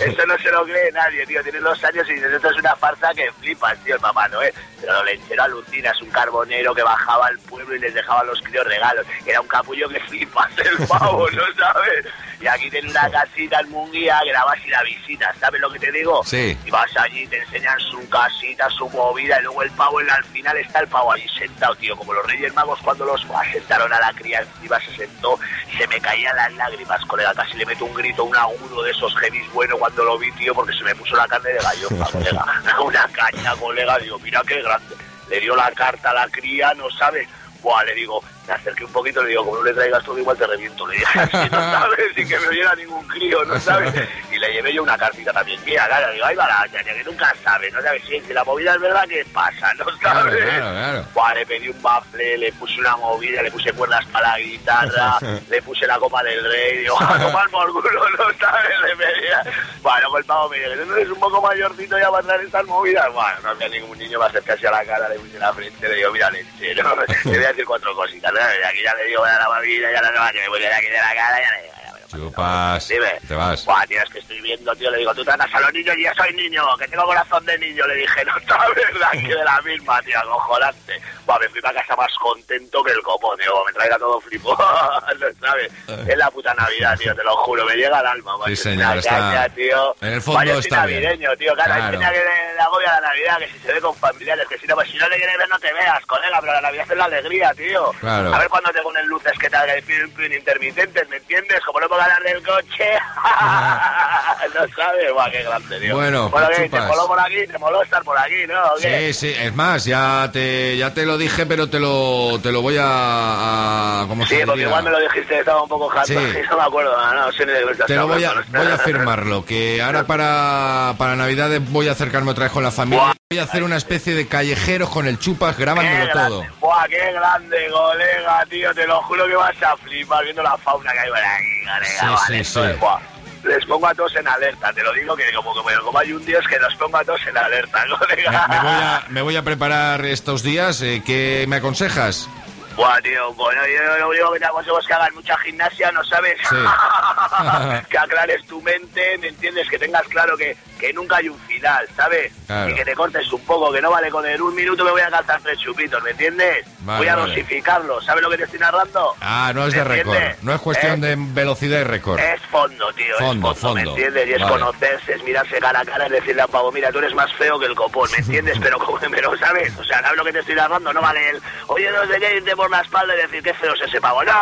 Eso no se lo cree nadie, tío. Tienes dos años y dices, esto es una farsa que flipas, tío, el Papá Noel. Pero lo lechero alucina, es un carbonero que bajaba al pueblo y les dejaba a los críos regalos. Era un capullo que flipas el pavo, ¿no sabes? Y aquí tiene una casita en Munguía que la vas a ir a visitar, ¿sabes lo que te digo? Sí. Y vas allí, te enseñan su casita, su movida, y luego el pavo, en la- al final está el pavo allí sentado, tío, como los Reyes Magos cuando los asentaron a la cría encima, se sentó, se me caían las lágrimas, colega, casi le meto un grito, un agudo de esos heavies bueno cuando lo vi, tío, porque se me puso la carne de colega, una caña, colega, digo, mira qué grande, le dio la carta a la cría, no sabe, Buah, le digo, me acerqué un poquito, le digo, como no le traigas todo igual te reviento, le dije así, no sabes, sin que me oyera ningún crío, no sabes, y le llevé yo una cartita también, mira, claro, digo, ahí va la ñaña, que nunca sabe, no sabes, si, la movida es verdad, ¿qué pasa? No sabes. claro, claro. Buah, le pedí un bafle, le puse una movida, le puse cuerdas para la guitarra, le puse la copa del rey, digo, a tomar por culo, no sabes, le pedía. Bueno, el pavo me dijo, no eres un poco mayorcito ya para traer estas movidas. Bueno, no había ningún niño, me acerqué hacia la cara, le puse en la frente, le digo, mira, lechero, le voy a decir cuatro cositas, ¿no? Aquí ya le digo, voy a la babilla, ya la nueva que me voy aquí de la cara, ya le digo, Chupas. Dime. Te vas. Buah, tío, es que estoy viendo, tío. Le digo, tú tratas a los niños y yo soy niño, que tengo corazón de niño. Le dije, no está verdad que de la misma, tío, acojonante. Buah, me fui para casa más contento que el copo, tío. Me traiga todo flipo. ¿No sabes? Es la puta Navidad, tío, te lo juro. Me llega al alma. Sí, señor, está- caña, tío. en el fondo Vaya, está bien. navideño, tío. Claro, Claro. que le, le agobia la Navidad, que si se ve con familiares, que si no, pues si no le quieres ver, no te veas, colega. Pero la Navidad es la alegría, tío. Claro. A ver cuando te ponen luces que pin, pin, intermitentes, ¿me entiendes? Como no ganas del coche. no sabes, guau, qué grande, tío. Bueno, bueno pues ¿qué? ¿te chupas. moló por aquí? ¿Te moló estar por aquí, no? Sí, sí, es más, ya te, ya te lo dije, pero te lo, te lo voy a, a- ¿cómo Sí, se porque diría? igual me lo dijiste, estaba un poco jato. Sí. No me acuerdo, no, Te lo voy a, voy a firmarlo, que ahora para, para Navidades voy a acercarme otra vez con la familia. Voy a hacer una especie de callejeros con el chupas grabándolo Qué todo. grande. Buah, qué grande, colega, tío. Te lo juro que vas a flipar viendo la fauna que hay por ahí, Sí, vale, sí, sí. buah. Les pongo a todos en alerta, te lo digo que como, como, como hay un dios que los pongo a todos en alerta, Me, colega. me voy a, me voy a preparar estos días. eh, ¿Qué me aconsejas? Buah, tío, bueno, yo lo único que te aconsejo es que hagas mucha gimnasia, ¿no sabes? Sí. que aclares tu mente, ¿me entiendes? Que tengas claro que, que nunca hay un final, ¿sabes? Claro. Y que te cortes un poco, que no vale con el un minuto me voy a calzar tres chupitos, ¿me entiendes? Vale, voy a vale. dosificarlo, ¿sabes lo que te estoy narrando? Ah, no es de ¿Me récord. No es cuestión Eh, de velocidad y récord. Es fondo, tío, Fondo, es fondo, ¿me entiendes? Y es Vale. conocerse, es mirarse cara a cara, es decirle a Pavo, mira, tú eres más feo que el copón, ¿me entiendes? pero, como- pero, ¿sabes? O sea, ¿sabes lo que te estoy narrando? No vale el, oye, no sé qué, irte por la espalda y decir, qué feo es ese pavo. ¡No!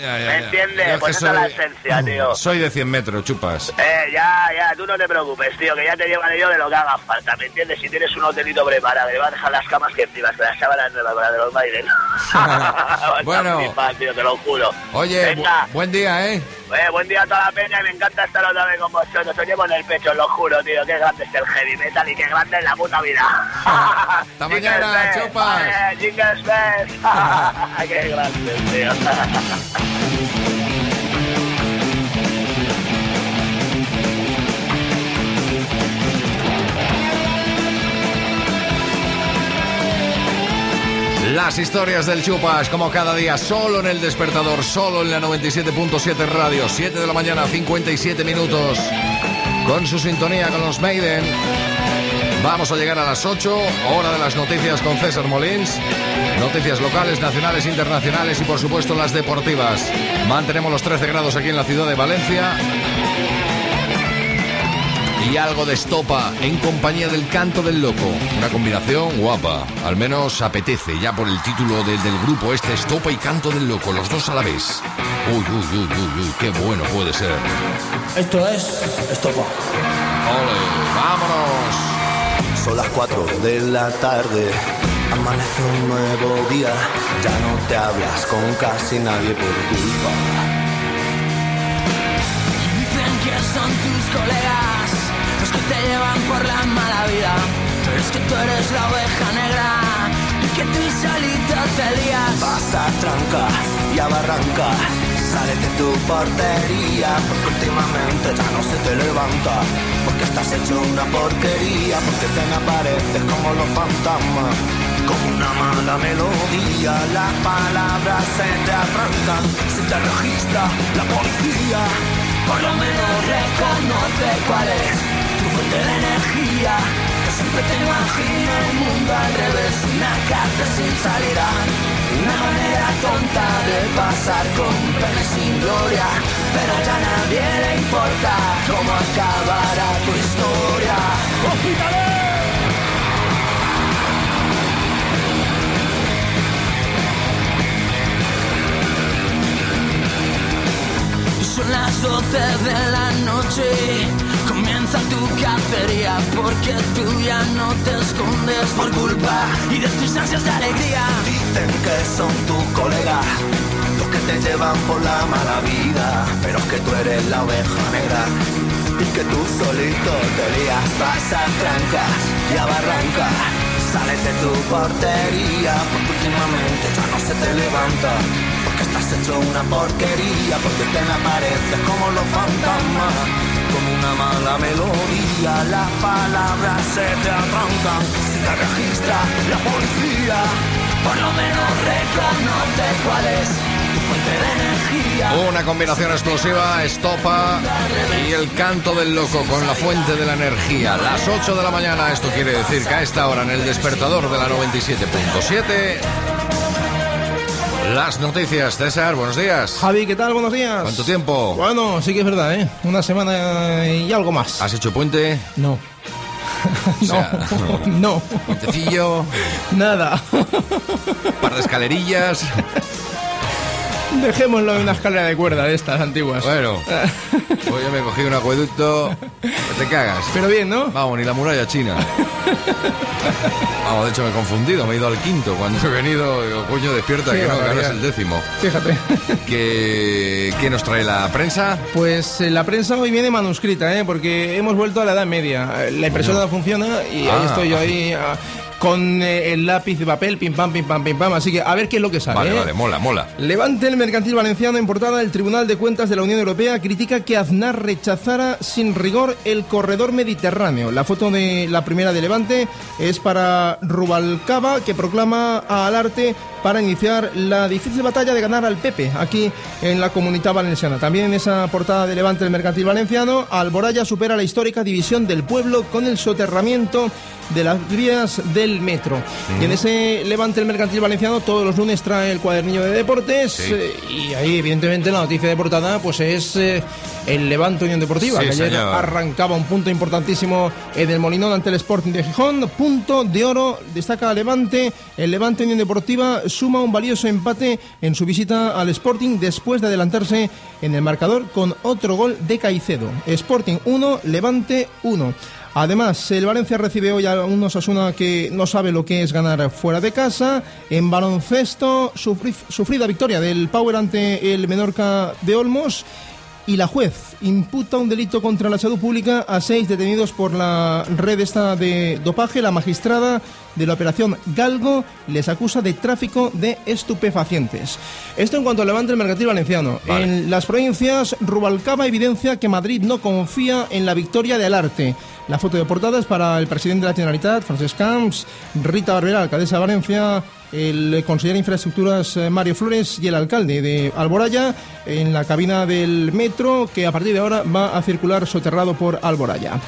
Ya, ya, ¿Me entiendes? Yo es Pues esa es la soy- esencia, tío. Soy de 100 metros, chupas. Eh, ya, ya, tú no te preocupes, tío, que ya te llevaré yo de lo que haga falta, ¿me entiendes? Si tienes un hotelito preparado, le vas a dejar las camas que encima, que las sábanas nuevas para de los bailes. Vas Bueno. flipar, tío, te lo juro. Oye, bu- buen día, ¿eh? Eh, buen día a toda la peña y me encanta estar otra vez con vosotros. Os llevo en el pecho, lo juro, tío. Qué grande es el heavy metal y qué grande es la puta vida. Hasta mañana, chupas. Eh, qué grande, tío. Las historias del Chupas, como cada día, solo en el despertador, solo en la 97.7 radio, 7 de la mañana, 57 minutos, con su sintonía con los Maiden. Vamos a llegar a las 8, hora de las noticias con César Molins, noticias locales, nacionales, internacionales y por supuesto las deportivas. Mantenemos los 13 grados aquí en la ciudad de Valencia. Y algo de estopa en compañía del canto del loco. Una combinación guapa. Al menos apetece ya por el título del, del grupo este, estopa y canto del loco, los dos a la vez. Uy, uy, uy, uy, uy, qué bueno puede ser. Esto es Estopa. Ole, vámonos. Son las 4 de la tarde, amanece un nuevo día, ya no te hablas con casi nadie por culpa. Dicen que son tus colegas que te llevan por la mala vida. Pero es que tú eres la oveja negra y que tú solito te lías. Vas a tranca y a barranca, sales de tu portería, porque últimamente ya no se te levanta, porque estás hecho una porquería, porque te apareces como los fantasmas. Como una mala melodía, las palabras se te arrancan, se te registra la policía. Por lo menos reconoce cuál es tu fuente de energía. Que siempre te imagino un mundo al revés, una cárcel sin salida. Una manera tonta de pasar con pena y sin gloria. Pero ya a nadie le importa cómo acabará tu historia. ¡Hospitales! Son las 12 de la noche, comienza tu cacería porque tú ya no te escondes por culpa y de tus ansias de alegría. Dicen que son tus colegas los que te llevan por la mala vida, pero es que tú eres la oveja negra y que tú solito te lías, vas a trancas y a barrancas, sales de tu portería porque últimamente ya no se te levanta. Porque estás hecho una porquería, porque te apareces como los fantasmas, como una mala melodía, las palabras se te arrancan, si te registra la policía, Por lo menos reconoce cuál es. Una combinación explosiva, estopa y el canto del loco con la fuente de la energía. Las 8 de la mañana, esto quiere decir que a esta hora en el despertador de la 97.7. Las noticias, César, buenos días. Javi, ¿qué tal? Buenos días. ¿Cuánto tiempo? Bueno, sí que es verdad, ¿eh? Una semana y algo más. ¿Has hecho puente? No. Sea, no, no. Puentecillo, Nada. par de escalerillas. Dejémoslo en una escalera de cuerda de estas antiguas. Bueno, hoy yo me cogí un acueducto que te cagas. Pero bien, ¿no? Vamos, ni la muralla china. Vamos, de hecho me he confundido, me he ido al quinto. Cuando he venido, digo, coño, despierta, que no, que ahora es el décimo. Fíjate. ¿Qué, qué nos trae la prensa? Pues eh, la prensa hoy viene manuscrita, ¿eh? porque hemos vuelto a la Edad Media. La impresora no funciona y ahí Ah. estoy yo ahí ah, con eh, el lápiz de papel, pim pam, pim pam, pim pam. Así que a ver qué es lo que sale. Vale, ¿eh? vale, mola, mola. Levante el mercantil valenciano en portada. El Tribunal de Cuentas de la Unión Europea critica que Aznar rechazara sin rigor el corredor mediterráneo. La foto de la primera de Levante es para Rubalcaba, que proclama al arte para iniciar la difícil batalla de ganar al Pepe aquí en la comunidad valenciana. También en esa portada de Levante el mercantil valenciano, Alboraya supera la histórica división del pueblo con el soterramiento de las vías del metro. Y en ese Levante el mercantil valenciano todos los lunes trae el cuadernillo de deportes Sí. eh, y ahí evidentemente la noticia de portada pues es eh, el Levante Unión Deportiva Sí, que ayer señor. arrancaba un punto importantísimo en el Molinón ante el Sporting de Gijón punto de oro destaca Levante el Levante Unión Deportiva suma un valioso empate en su visita al Sporting después de adelantarse en el marcador con otro gol de Caicedo Sporting 1 Levante 1 Además, el Valencia recibe hoy a un Osasuna que no sabe lo que es ganar fuera de casa. En baloncesto, sufri- sufrida victoria del Power ante el Menorca de Olmos. Y la juez imputa un delito contra la salud pública a seis detenidos por la red esta de dopaje. La magistrada de la operación Galgo les acusa de tráfico de estupefacientes. Esto en cuanto al levante del mercantil valenciano. En las provincias, Rubalcaba evidencia que Madrid no confía en la victoria del arte. La foto de portada es para el presidente de la Generalitat, Francesc Camps, Rita Barberá, alcaldesa de Valencia, el consejero de Infraestructuras eh, Mario Flores y el alcalde de Alboraya en la cabina del metro que a partir de ahora va a circular soterrado por Alboraya.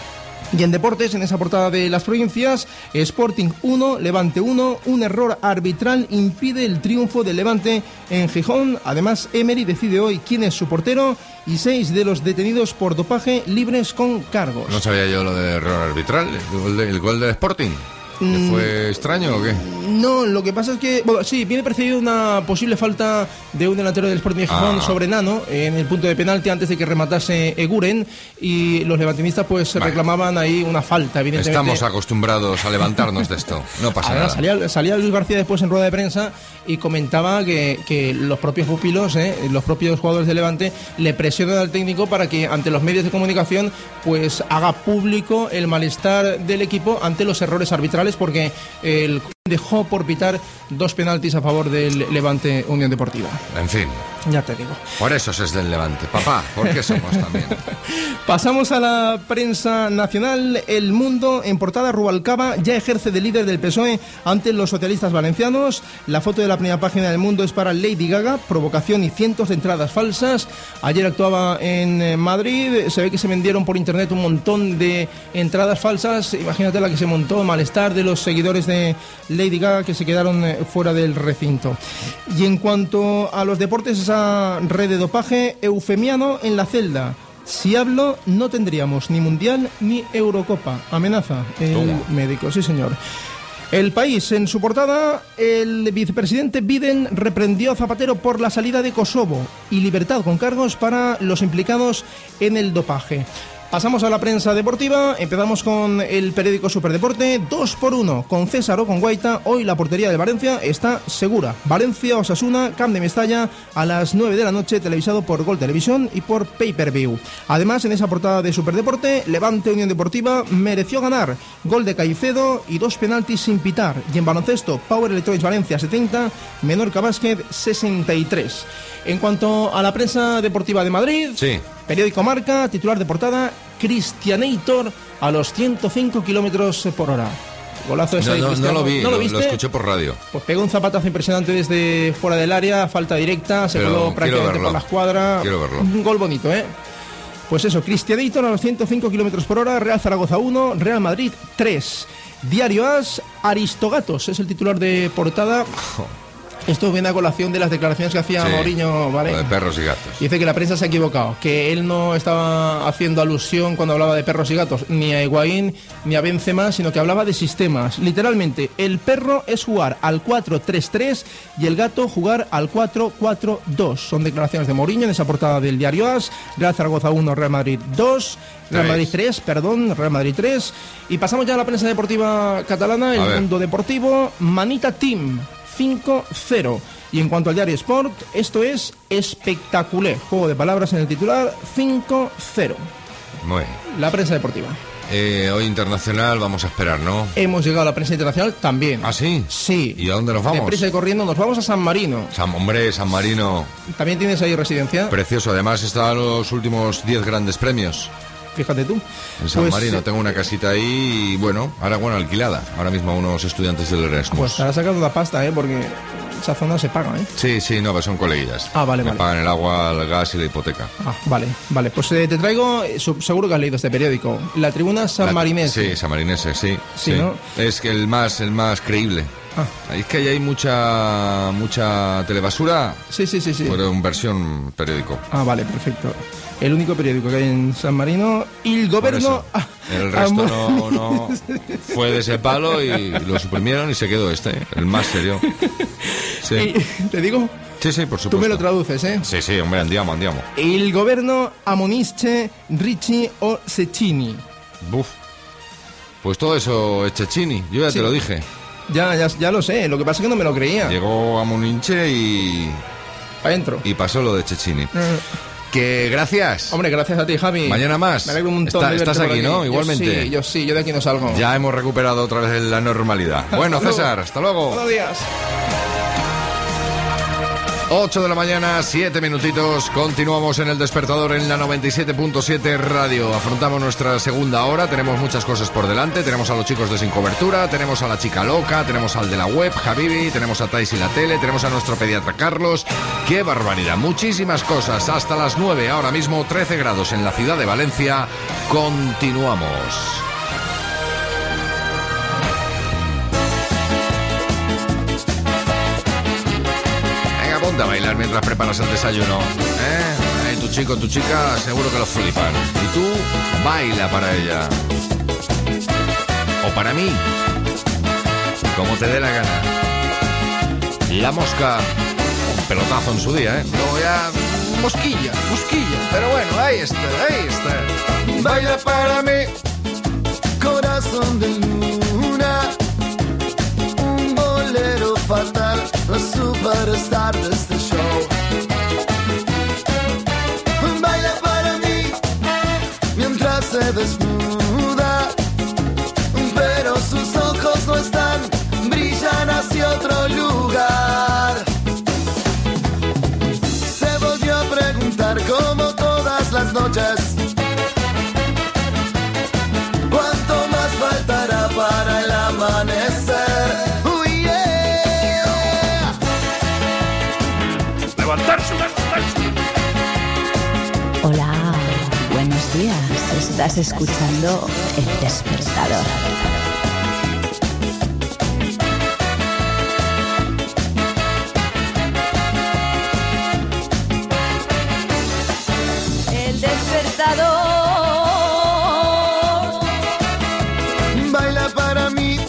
Y en deportes, en esa portada de las provincias, Sporting 1, Levante 1, un error arbitral impide el triunfo del Levante en Gijón. Además, Emery decide hoy quién es su portero y seis de los detenidos por dopaje libres con cargos. No sabía yo lo de error arbitral, el gol, de- el gol del Sporting. ¿Que Mm. ¿Fue extraño o qué? No, lo que pasa es que, bueno, sí, viene precedido una posible falta de un delantero del Sporting de Gijón Ah. sobre Nano en el punto de penalti antes de que rematase Eguren y los levantinistas pues reclamaban ahí una falta, evidentemente. Estamos acostumbrados a levantarnos de esto. No pasa nada. salía, salía Luis García después en rueda de prensa y comentaba que, que los propios pupilos, eh, los propios jugadores de Levante, le presionan al técnico para que ante los medios de comunicación pues haga público el malestar del equipo ante los errores arbitrales porque el dejó por pitar dos penaltis a favor del Levante Unión Deportiva. En fin, Ya te digo. por eso es del Levante. Papá, ¿por qué somos también? Pasamos a la prensa nacional. El Mundo, en portada, Rubalcaba ya ejerce de líder del PSOE ante los socialistas valencianos. La foto de la primera página del Mundo es para Lady Gaga, provocación y cientos de entradas falsas. Ayer actuaba en eh, Madrid. Se ve que se vendieron por internet un montón de entradas falsas. Imagínate la que se montó, malestar de los seguidores de Lady Gaga que se quedaron eh, fuera del recinto. Y en cuanto a los deportes, esa red de dopaje, eufemiano en la celda. Si hablo, no tendríamos ni Mundial ni Eurocopa. Amenaza el Toma. médico, sí señor. El país, en su portada, el vicepresidente Biden reprendió a Zapatero por la salida de Kosovo y libertad con cargos para los implicados en el dopaje. Pasamos a la prensa deportiva, empezamos con el periódico Superdeporte, 2 por 1 con César o con Guaita, hoy la portería del Valencia está segura. Valencia Osasuna, Camp de Mestalla, a las 9 de la noche, televisado por Gol Televisión y por Pay Per View. Además, en esa portada de Superdeporte, Levante Unión Deportiva mereció ganar, gol de Caicedo y dos penaltis sin pitar. Y en baloncesto, Power Electronics Valencia 70, Menorca Basket 63. En cuanto a la prensa deportiva de Madrid, Sí. Periódico Marca, titular de portada, Cristianator a los 105 kilómetros por hora. Golazo ese No, de no, lo vi, ¿No lo, lo lo viste? escuché por radio. Pues pegó un zapatazo impresionante desde fuera del área, falta directa, se coló prácticamente por la escuadra. Quiero verlo. Un gol bonito, ¿eh? Pues eso, Cristianator a los 105 kilómetros por hora, Real Zaragoza 1, Real Madrid 3. Diario As, Aristogatos es el titular de portada. Esto viene a colación de las declaraciones que hacía Sí. Mourinho, ¿vale? De perros y gatos. Dice que la prensa se ha equivocado, que él no estaba haciendo alusión cuando hablaba de perros y gatos, ni a Higuaín ni a Benzema, sino que hablaba de sistemas. Literalmente, el perro es jugar al 4-3-3 y el gato jugar al 4-4-2. Son declaraciones de Mourinho en esa portada del diario AS. Real Zaragoza 1, Real Madrid 2. Real. Madrid 3, perdón, Real Madrid 3. Y pasamos ya a la prensa deportiva catalana, el mundo deportivo. Manita Team 5-0. Y en cuanto al diario Sport, esto es espectacular. Juego de palabras en el titular 5-0. Muy bien. La prensa deportiva. Eh, hoy internacional vamos a esperar, ¿no? Hemos llegado a la prensa internacional también. ¿Ah, sí? Sí. ¿Y a dónde nos vamos? Y corriendo, nos vamos a San Marino. San, hombre, San Marino, ¿También tienes ahí residencia? precioso. Además está los últimos 10 grandes premios Fíjate tú. en San Pues, Marino. eh, Tengo una casita ahí y bueno, ahora bueno, alquilada. Ahora mismo a unos estudiantes del Erasmus. Pues estará sacando la pasta, ¿eh? Porque esa zona se paga, ¿eh? Sí, sí, no, pues son coleguillas. Ah, vale, Me vale. pagan el agua, el gas y la hipoteca. Ah, vale, vale. Pues eh, te traigo, eh, seguro que has leído este periódico, La Tribuna San La- Marinense. Sí, sí. Sí, ¿no? Es que el más, el más creíble. Ah. Es que ahí hay mucha, mucha telebasura. Sí, sí, sí, sí. Pero en versión periódico. Ah, vale, perfecto. El único periódico que hay en San Marino y el gobierno... El resto no, no fue de ese palo y lo suprimieron y se quedó este, el más serio. Sí, te digo, sí, sí, por tú supuesto. me lo traduces, ¿eh? Sí, sí, hombre, andiamo, andiamo. Il governo ammonisce Ricci o Cecchini. Buf. Pues todo eso es Chechini, yo ya Sí. te lo dije. Ya, ya, ya lo sé, lo que pasa es que no me lo creía. Llegó a Moninche y, Adentro. y pasó lo de Chechini. Eh, Que gracias. Hombre, gracias a ti, Javi. Mañana más. Me alegro un montón Está- de estás aquí, ¿no? Yo Igualmente. sí, yo sí, yo de aquí no salgo. Ya hemos recuperado otra vez la normalidad. Bueno. César, hasta luego. Buenos días. 8 de la mañana, 7 minutitos. Continuamos en el despertador en la 97.7 radio. Afrontamos nuestra segunda hora. Tenemos muchas cosas por delante. Tenemos a los chicos de Sin Cobertura, tenemos a la chica loca, tenemos al de la web, Javibi, tenemos a Tais y la tele, tenemos a nuestro pediatra Carlos. ¡Qué barbaridad! Muchísimas cosas. Hasta las 9, ahora mismo 13 grados en la ciudad de Valencia. Continuamos. Ponte a bailar mientras preparas el desayuno. ¿Eh? Tu chico, tu chica, seguro que lo flipan. Y tú, baila para ella. O para mí. Como te dé la gana. La mosca. Un pelotazo en su día, ¿eh? No, ya. Mosquilla, mosquilla. Pero bueno, ahí está, ahí está. Baila para mí, corazón de luna. Un bolero fatal, la superstar mientras Estás escuchando El Despertador. El despertador. Baila para mí,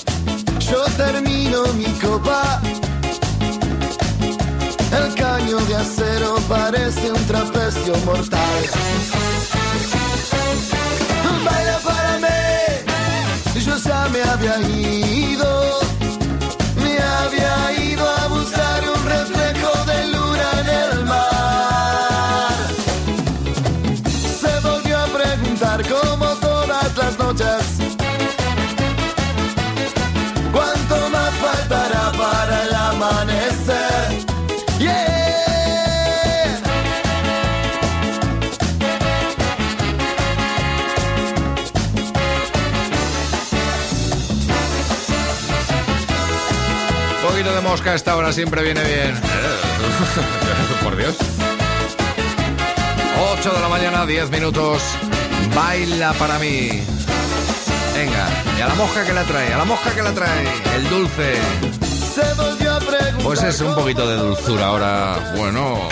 yo termino mi copa. El caño de acero parece un trapecio mortal. Había ido. Me había ido a buscar un reflejo de luna en el mar. Se volvió a preguntar como todas las noches. Mosca a esta hora siempre viene bien. Por Dios. 8 de la mañana, 10 minutos. Baila para mí. Venga, y a la mosca que la trae, a la mosca que la trae. El dulce. Pues es un poquito de dulzura ahora. Bueno.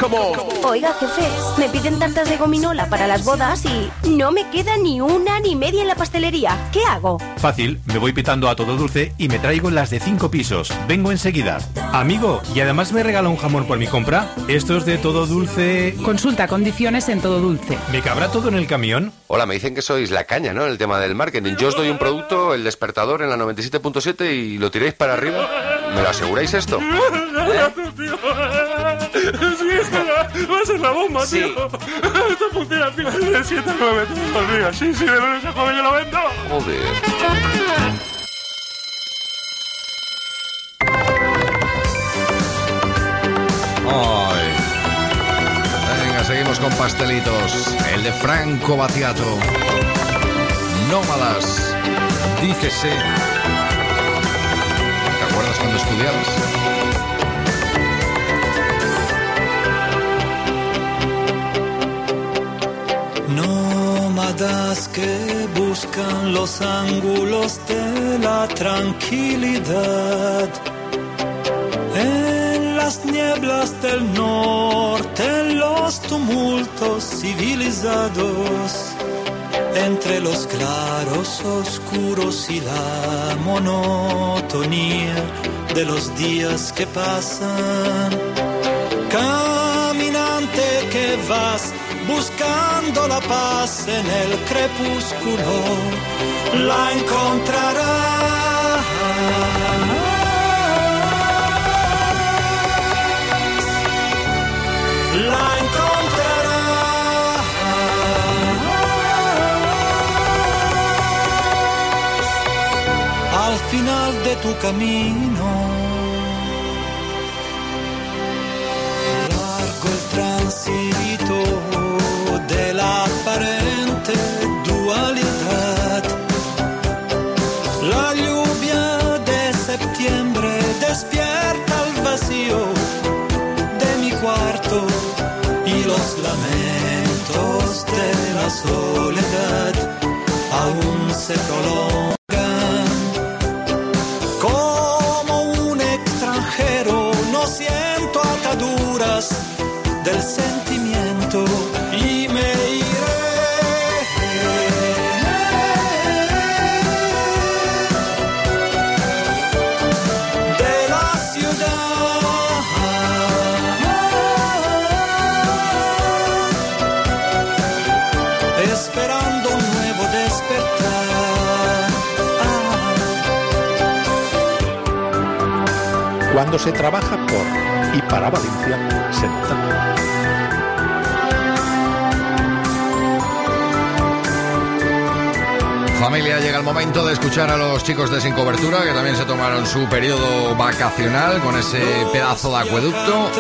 Oiga, jefe, me piden tartas de gominola para las bodas y no me queda ni una ni media en la pastelería. ¿Qué hago? Fácil, me voy pitando a todo dulce y me traigo las de cinco pisos. Vengo enseguida. Amigo, y además me regala un jamón por mi compra. Esto es de todo dulce. Consulta condiciones en todo dulce. ¿Me cabrá todo en el camión? Hola, me dicen que sois la caña, ¿no? En el tema del marketing. Yo os doy un producto, el despertador, en la 97.7 y lo tiráis para arriba. ¿Me lo aseguráis esto? Sí, esto va, va a ser la bomba, Sí. tío. Esto funciona al final de 7 a 9 todos los días. Sí, sí, de lunes a jueves yo lo vendo. Joder. Ay. Venga, seguimos con pastelitos. El de Franco Batiato. Nómadas. Dícese. ¿Te acuerdas cuando estudiabas? Nómadas que buscan los ángulos de la tranquilidad. En las nieblas del norte, en los tumultos civilizados. Entre los claros oscuros y la monotonía de los días que pasan. Caminante que vas buscando la paz en el crepúsculo, la encontrarás. La final de tu camino. Largo el tránsito de la aparente dualidad. La lluvia de septiembre despierta el vacío de mi cuarto y los lamentos de la soledad aún se prolongan. Sentimiento y me iré de la ciudad esperando un nuevo despertar. Cuando se trabaja por y para Valencia, se nota. Familia, llega el momento de escuchar a los chicos de Sin Cobertura, que también se tomaron su periodo vacacional con ese pedazo de acueducto.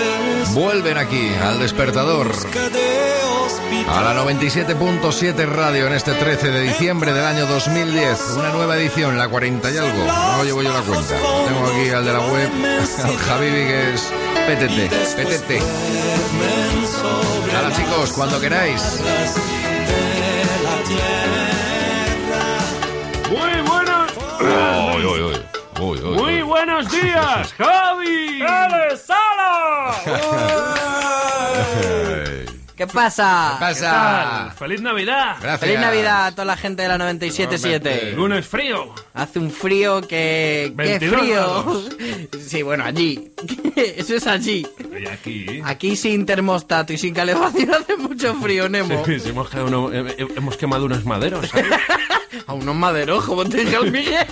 Vuelven aquí al despertador. A la 97.7 radio en este 13 de diciembre del año 2010. Una nueva edición, la 40 y algo. No llevo yo la cuenta. Tengo aquí al de la web, al Javibi, que es PTT. PTT. Nada chicos, cuando queráis. Buenos. Uy, uy, uy. Uy, uy, Muy buenos días, Javi. ¡Dale, sala! ¿Qué pasa? ¿Qué pasa? ¿Qué? ¡Feliz Navidad! Gracias. Feliz Navidad a toda la gente de la 97.7. Lunes frío. Hace un frío que... ¡Qué 22 frío! grados. Sí, bueno, allí. Eso es allí. Y aquí. Aquí sin termostato y sin calefacción hace mucho frío, Nemo. Sí, sí, hemos, quedado uno- eh, eh, hemos quemado unos maderos. ¿sabes? A unos maderos, como te dijo el Miguel.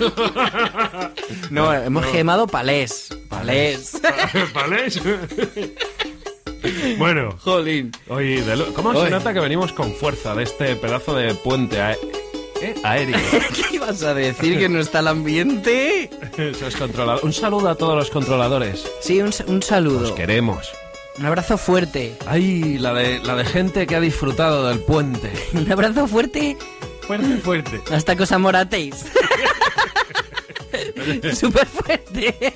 No, hemos quemado palés. Palés. ¿Palés? Bueno, Jolín. hoy de lo- ¿cómo se nota que venimos con fuerza de este pedazo de puente ae- eh, aéreo? ¿Qué ibas a decir? ¿Que no está el ambiente? Eso es controlado. Un saludo a todos los controladores. Sí, un, un saludo. Los queremos. Un abrazo fuerte. Ay, la de, la de gente que ha disfrutado del puente. Un abrazo fuerte Fuerte, fuerte. hasta que os amoratéis. Súper fuerte.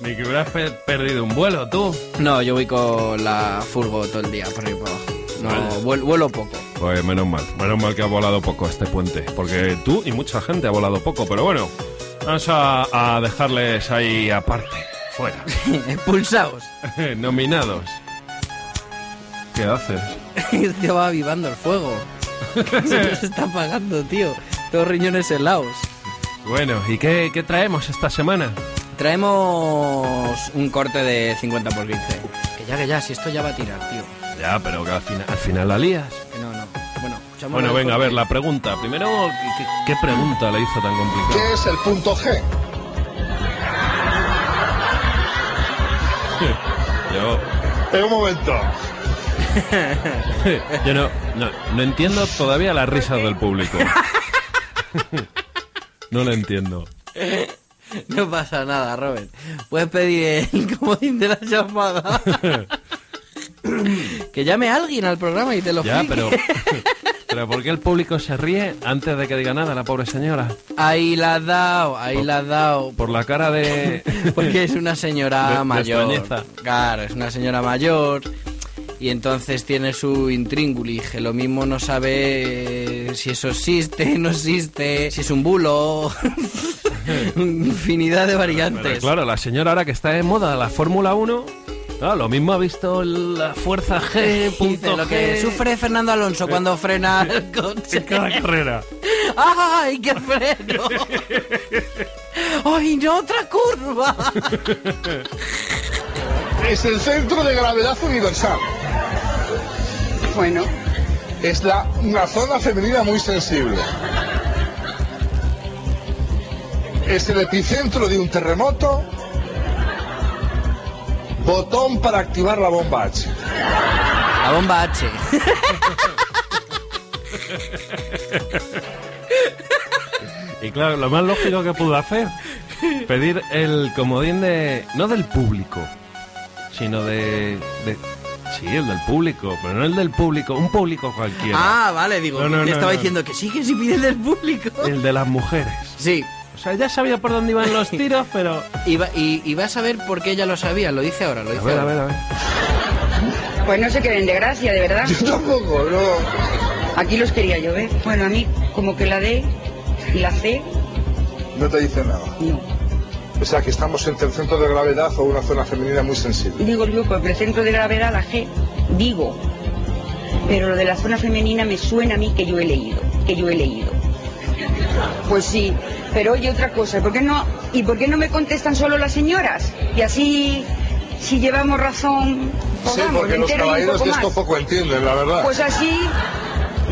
Ni que hubieras pe- perdido un vuelo, tú. No, yo voy con la furgo todo el día por ahí por abajo. No, Vale. vuel- vuelo poco. Pues menos mal, menos mal que ha volado poco este puente, porque tú y mucha gente ha volado poco, pero bueno, vamos a, a dejarles ahí aparte. Fuera. Expulsados. Nominados. ¿Qué haces? Tío, va avivando el fuego. Se nos está apagando, tío. Todos riñones helados. Bueno, ¿y qué, qué traemos esta semana? Traemos un corte de 50 por 15. Que ya, que ya, si esto ya va a tirar, tío. Ya, pero que al final, al final la lías. Que no, no. Bueno, escuchamos Bueno, venga, a ver, la pregunta. Primero, ¿qué, qué- qué pregunta le hizo tan complicada? ¿Qué es el punto G? Yo, En un momento. yo no, no, no entiendo todavía las risas del público. No lo entiendo. No pasa nada, Robert. Puedes pedir el comodín de la llamada. que llame a alguien al programa y te lo Ya, pero... Pero ¿por qué el público se ríe antes de que diga nada la pobre señora? Ahí la has dado, ahí la has dado. Por la cara de... Porque es una señora De- de mayor. extrañeza. Claro, es una señora mayor. Y entonces tiene su intríngulis, lo mismo no sabe eh, si eso existe, no existe, si es un bulo. Infinidad de Pero variantes. claro, la señora ahora que está en moda la Fórmula 1, claro, lo mismo ha visto la fuerza G, Dice punto lo que sufre Fernando Alonso cuando frena el coche. en cada carrera. ¡Ay, qué freno! ¡Ay, no, otra curva! Es el centro de gravedad universal. Bueno, Es la, una zona femenina muy sensible. Es el epicentro de un terremoto. Botón para activar la bomba H. La bomba H. Y claro, lo más lógico que pudo hacer, pedir el comodín de... no del público, sino de... de sí, el del público, pero no el del público, un público cualquiera. Ah, vale, digo, No, no, estaba no. diciendo que sí, que sí pide el del público. El de las mujeres. Sí. O sea, ya sabía por dónde iban los tiros, pero... Y, va- y, y vas a ver por qué ella lo sabía, lo dice ahora, lo A dice ver, a ver, a ver. pues no se queden de gracia, de verdad. Yo tampoco, no. Aquí los quería yo ver. Bueno, a mí como que la D y la C, No te dice nada. no. O sea que estamos entre el centro de gravedad o una zona femenina muy sensible. Digo yo, porque el centro de gravedad, la G, digo. Pero lo de la zona femenina me suena a mí que yo he leído, que yo he leído. Pues sí, pero oye otra cosa, ¿por qué no, ¿y por qué no me contestan solo las señoras? Y así, si llevamos razón, Sí, porque los caballeros de esto poco entienden, la verdad. Pues así,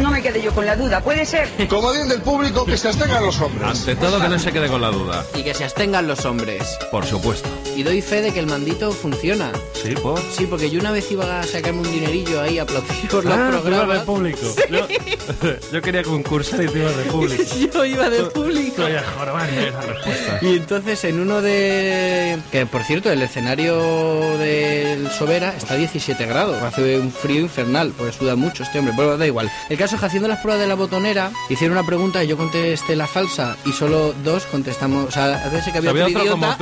no me quedé yo con la duda, puede ser. Comodín del público que se abstengan los hombres. Ante todo que no se quede con la duda, Y que se abstengan los hombres. por supuesto. Y doy fe de que el mandito funciona. Sí, por... Sí, porque yo una vez iba a sacarme un dinerillo ahí aplaudir por los Ah, programas. de público. Yo, yo quería concursar y tú ibas de público. Yo iba de público. Estoy a jorobar esa respuesta. Y entonces en uno de... Que por cierto, el escenario del Sobera está a 17 grados. Hace un frío infernal, porque suda mucho este hombre. Pero da igual. El caso es que haciendo las pruebas de la botonera, hicieron una pregunta y yo contesté la falsa y solo dos contestamos... O sea, a veces que había, Había otro idiota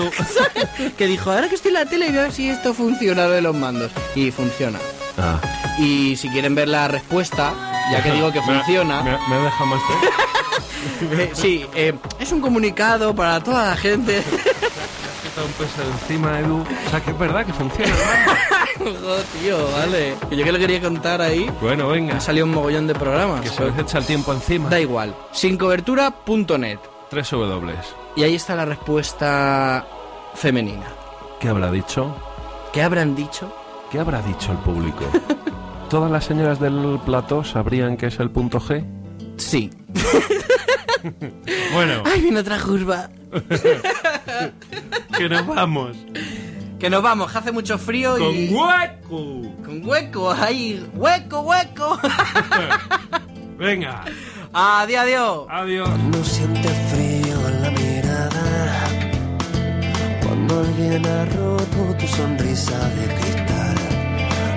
que dijo, ahora que estoy en la tele, voy a ver si esto funciona lo de los mandos. Y funciona. Ah. Y si quieren ver la respuesta, ya que digo que Me- funciona... Me, me deja más Eh, sí, eh, es un comunicado para toda la gente. Un peso de encima, Edu. O sea, que es verdad que funciona. Joder, tío, vale. Que yo que lo quería contar ahí. bueno, venga. Me salió un mogollón de programas. Que se les echa el tiempo encima. Da igual. Sincobertura.net. Tres W. Y ahí está la respuesta femenina. ¿Qué habrá dicho? ¿Qué habrán dicho? ¿Qué habrá dicho el público? ¿Todas las señoras del plató sabrían qué es el punto G? Sí. Bueno, ¡Ay, viene otra curva! que nos vamos. Que nos vamos, que hace mucho frío y... hueco! Con hueco, ahí. ¡Hueco, hueco! Venga, adiós, adiós. adiós. Cuando siente frío en la mirada, cuando alguien ha roto tu sonrisa de cristal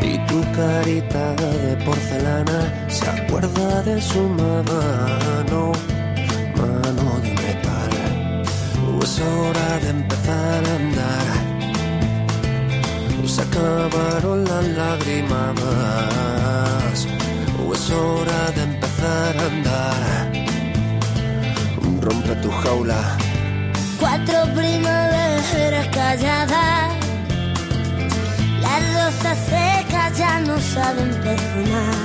y tu carita de porcelana se acuerda de su mano, mano de metal. Es hora de empezar a andar. Se acabaron las lágrimas. Es hora de empezar a andar rompe tu jaula. Cuatro primaveras calladas. Las rosas secas ya no saben perfumar.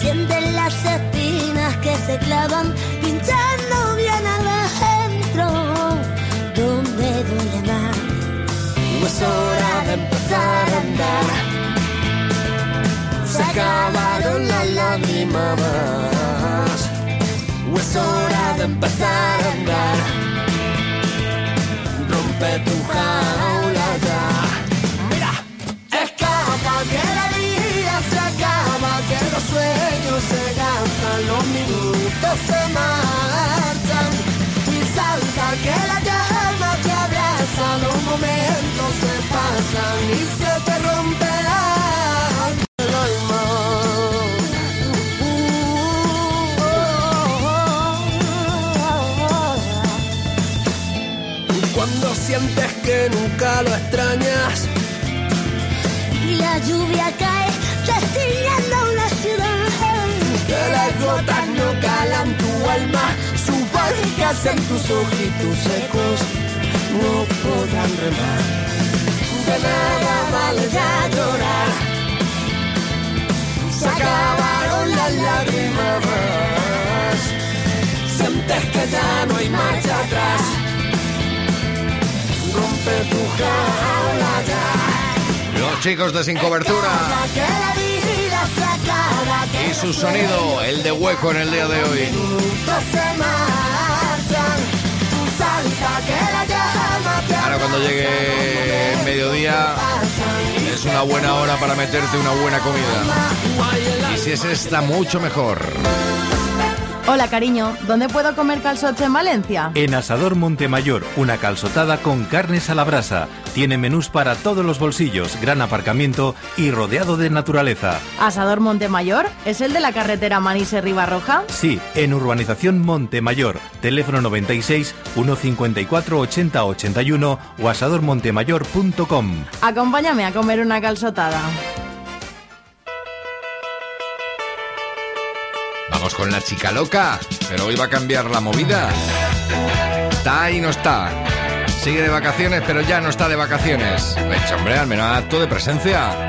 Sienten las espinas que se clavan pinchando bien adentro, donde duele más. No es hora de empezar Se acabaron las lágrimas. No es hora de empezar a andar. Rompe tu jaula ya. Mira, escapa que la vida se acaba, que los sueños se gastan, los minutos se marchan. Y salta que la llama te abraza, los momentos y se te romperá el alma. Cuando sientes que nunca lo extrañas y la lluvia cae destiñendo una ciudad. Que las gotas no calan tu alma, sus barcas en tus ojitos secos no podrán remar. De nada vale ya llorar, se acabaron las lágrimas. Sientes que ya no hay marcha atrás, rompe tu jaula ya. Los chicos de Sin Cobertura Que que y su sonido, el de hueco en el día de hoy. que Ahora cuando llegue una buena hora para meterte una buena comida. Y si es esta, mucho mejor. Hola, cariño. ¿Dónde puedo comer calzoche en Valencia? En Asador Montemayor, una calzotada con carnes a la brasa. Tiene menús para todos los bolsillos, gran aparcamiento y rodeado de naturaleza. ¿Asador Montemayor? ¿Es el de la carretera Manise Ribarroja? Sí, en Urbanización Montemayor, teléfono 96 154 80 81 o asadormontemayor.com. Acompáñame a comer una calzotada. Con la chica loca, pero hoy va a cambiar la movida. Está y no está. Sigue de vacaciones, pero ya no está de vacaciones. Leche, hombre, al menos acto de presencia.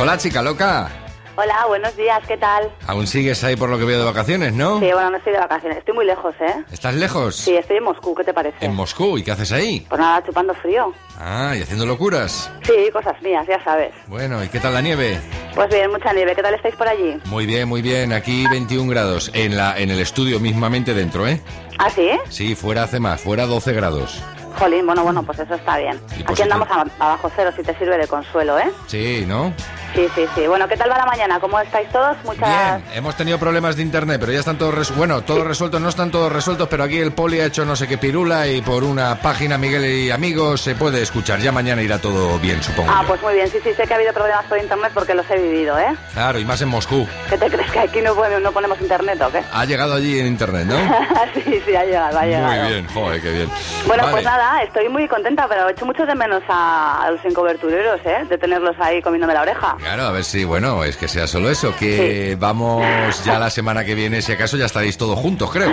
Hola, chica loca. Hola, buenos días, ¿qué tal? Aún sigues ahí por lo que veo de vacaciones, ¿no? Sí, bueno, no estoy de vacaciones, estoy muy lejos, ¿eh? ¿Estás lejos? Sí, estoy en Moscú, ¿qué te parece? En Moscú, ¿y qué haces ahí? Pues nada, chupando frío. Ah, y haciendo locuras. Sí, cosas mías, ya sabes. Bueno, ¿y qué tal la nieve? Pues bien, mucha nieve, ¿qué tal estáis por allí? Muy bien, muy bien. Aquí 21 grados. En, la, en el estudio mismamente dentro, ¿eh? ¿Ah, sí? Sí, fuera hace más, fuera 12 grados. Jolín, bueno, bueno, pues eso está bien. Aquí andamos a, abajo cero, si te sirve de consuelo, ¿eh? Sí, ¿no? Sí, sí, sí. Bueno, ¿qué tal va la mañana? ¿Cómo estáis todos? Muchas... Bien, hemos tenido problemas de internet, pero ya están todos resueltos. Bueno, todos resueltos, no están todos resueltos, pero aquí el poli ha hecho no sé qué pirula y por una página Miguel y amigos se puede escuchar. Ya mañana irá todo bien, supongo. Ah, yo. pues muy bien, sí, sí, sé que ha habido problemas por internet porque los he vivido, ¿eh? Claro, y más en Moscú. ¿Qué te crees que aquí no, no ponemos internet o qué? Ha llegado allí en internet, ¿no? sí, sí, ha llegado, ha llegado. Muy bien, joder, qué bien. Bueno, Vale. pues nada, estoy muy contenta, pero echo mucho de menos a, a los encobertureros, ¿eh? De tenerlos ahí comiéndome la oreja. Claro, a ver si, bueno, es que sea solo eso, que vamos ya la semana que viene, si acaso ya estaréis todos juntos, creo.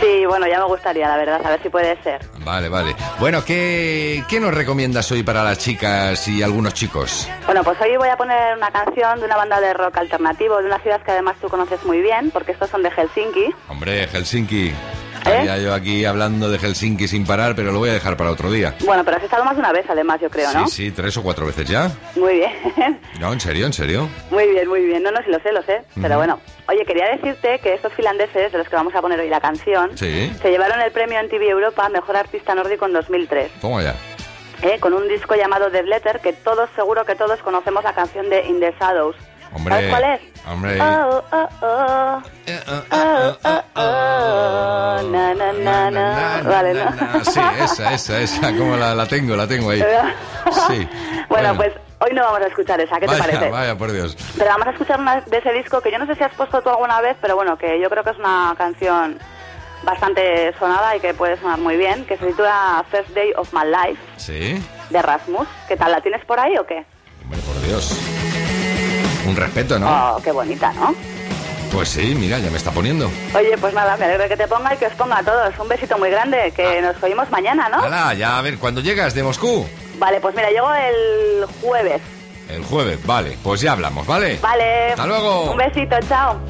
Sí, bueno, ya me gustaría, la verdad, a ver si puede ser. Vale, vale. Bueno, ¿qué, qué nos recomiendas hoy para las chicas y algunos chicos? Bueno, pues hoy voy a poner una canción de una banda de rock alternativo de una ciudad que además tú conoces muy bien, porque estos son de Helsinki. Hombre, Helsinki. Estaría yo aquí hablando de Helsinki sin parar, pero lo voy a dejar para otro día. Bueno, pero has estado más de una vez, además, yo creo, ¿no? Sí, sí, tres o cuatro veces ya. Muy bien, No, en serio, en serio. muy bien, muy bien. No, no, sí lo sé, lo sé. Pero Ujú. bueno, oye, quería decirte que estos finlandeses, de los que vamos a poner hoy la canción, Sí. se llevaron el premio en TV Europa Mejor Artista Nórdico en 2003. Toma ya. ¿eh? con un disco llamado The Letter, que todos, seguro que todos conocemos la canción de In the Shadows. Hombre. ¿Sabes cuál es? Hombre. Oh, oh, oh. Oh, oh, oh. Na, na, na, na. Vale, ¿no? Sí, esa, esa, esa, como la, la tengo, la tengo ahí. Sí. Bueno, pues hoy no vamos a escuchar esa, ¿qué te parece? vaya, por Dios. Pero vamos a escuchar una de ese disco que yo no sé si has puesto tú alguna vez, pero bueno, que yo creo que es una canción bastante sonada y que puede sonar muy bien, que se titula First Day of My Life, Sí, de Rasmus. ¿Qué tal? ¿La tienes por ahí o qué? hombre, por Dios. Un respeto, ¿no? Oh, qué bonita, ¿no? Pues sí, mira, ya me está poniendo. Oye, pues nada, me alegro de que te ponga y que os ponga a todos. Un besito muy grande, que nos oímos mañana, ¿no? Hala, ya a ver, ¿cuándo llegas de Moscú? Vale, pues mira, llego el jueves. El jueves, vale, pues ya hablamos, ¿vale? Vale. Hasta luego. Un besito, chao.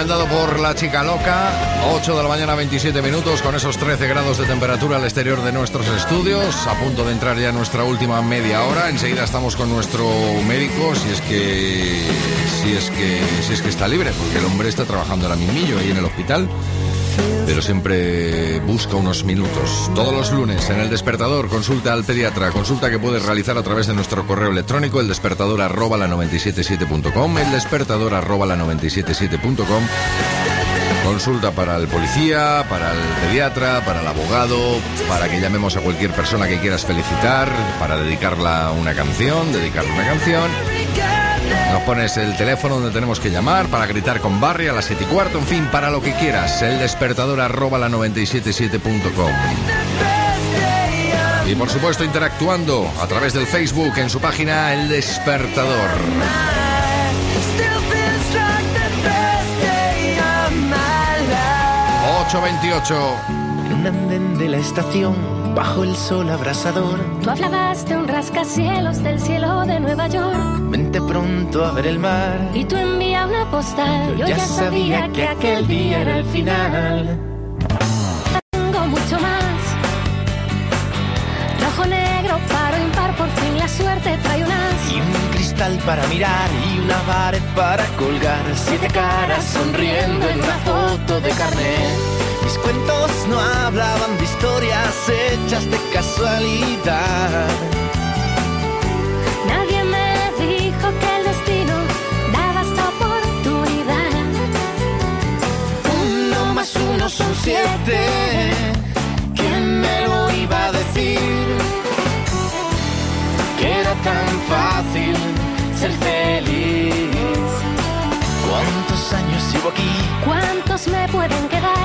Recomendado por la chica loca. 8 de la mañana, 27 minutos, con esos 13 grados de temperatura al exterior de nuestros estudios. A punto de entrar ya nuestra última media hora. Enseguida estamos con nuestro médico, si es que. Si es que. Si es que está libre, porque el hombre está trabajando ahora mismillo ahí en el hospital. Pero siempre busca unos minutos. Todos los lunes en el despertador, consulta al pediatra. Consulta que puedes realizar a través de nuestro correo electrónico, el despertador arroba la 977.com, el despertador arroba la 977.com. Consulta para el policía, para el pediatra, para el abogado, para que llamemos a cualquier persona que quieras felicitar, para dedicarla una canción, dedicarle una canción. Pones el teléfono donde tenemos que llamar para gritar con Barry a las 7 y cuarto, en fin, para lo que quieras. El despertador arroba la 977.com. Y por supuesto interactuando a través del Facebook en su página El Despertador. Still feels like the first day of my life. 828. En un andén de la estación, bajo el sol abrasador, Tú hablabas de un rascacielos del cielo de Nueva York vente pronto a ver el mar. y tú envías una postal. Yo ya, sabía que aquel día era el final. Tengo mucho más. Rojo, negro, paro, impar, por fin la suerte trae unas. Y un cristal para mirar y una pared para colgar. Siete caras sonriendo en una foto de carnet. Mis cuentos no hablaban de historias hechas de casualidad. Nadie me dijo que el destino daba esta oportunidad. Uno más uno son siete. ¿Quién me lo iba a decir? Que era tan fácil ser feliz. ¿Cuántos años llevo aquí? ¿Cuántos me pueden quedar?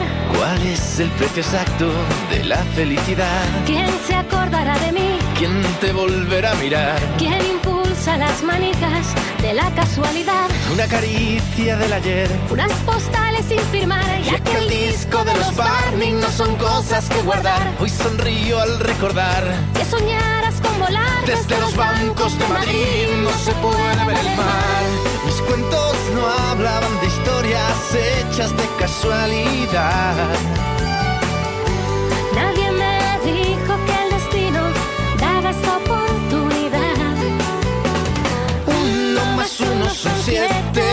¿Cuál es el precio exacto de la felicidad? ¿Quién se acordará de mí? ¿Quién te volverá a mirar? ¿Quién impulsa las manijas de la casualidad? Una caricia del ayer. Unas postales sin firmar Y aquel disco de los Barney no son cosas que guardar. Hoy sonrío al recordar. Que soñaras con volar Desde los bancos de Madrid no se puede ver el mar. Mis cuentos no hablaban de historias hechas de casualidad. Nadie me dijo que el destino daba esta oportunidad. Uno más uno son siete.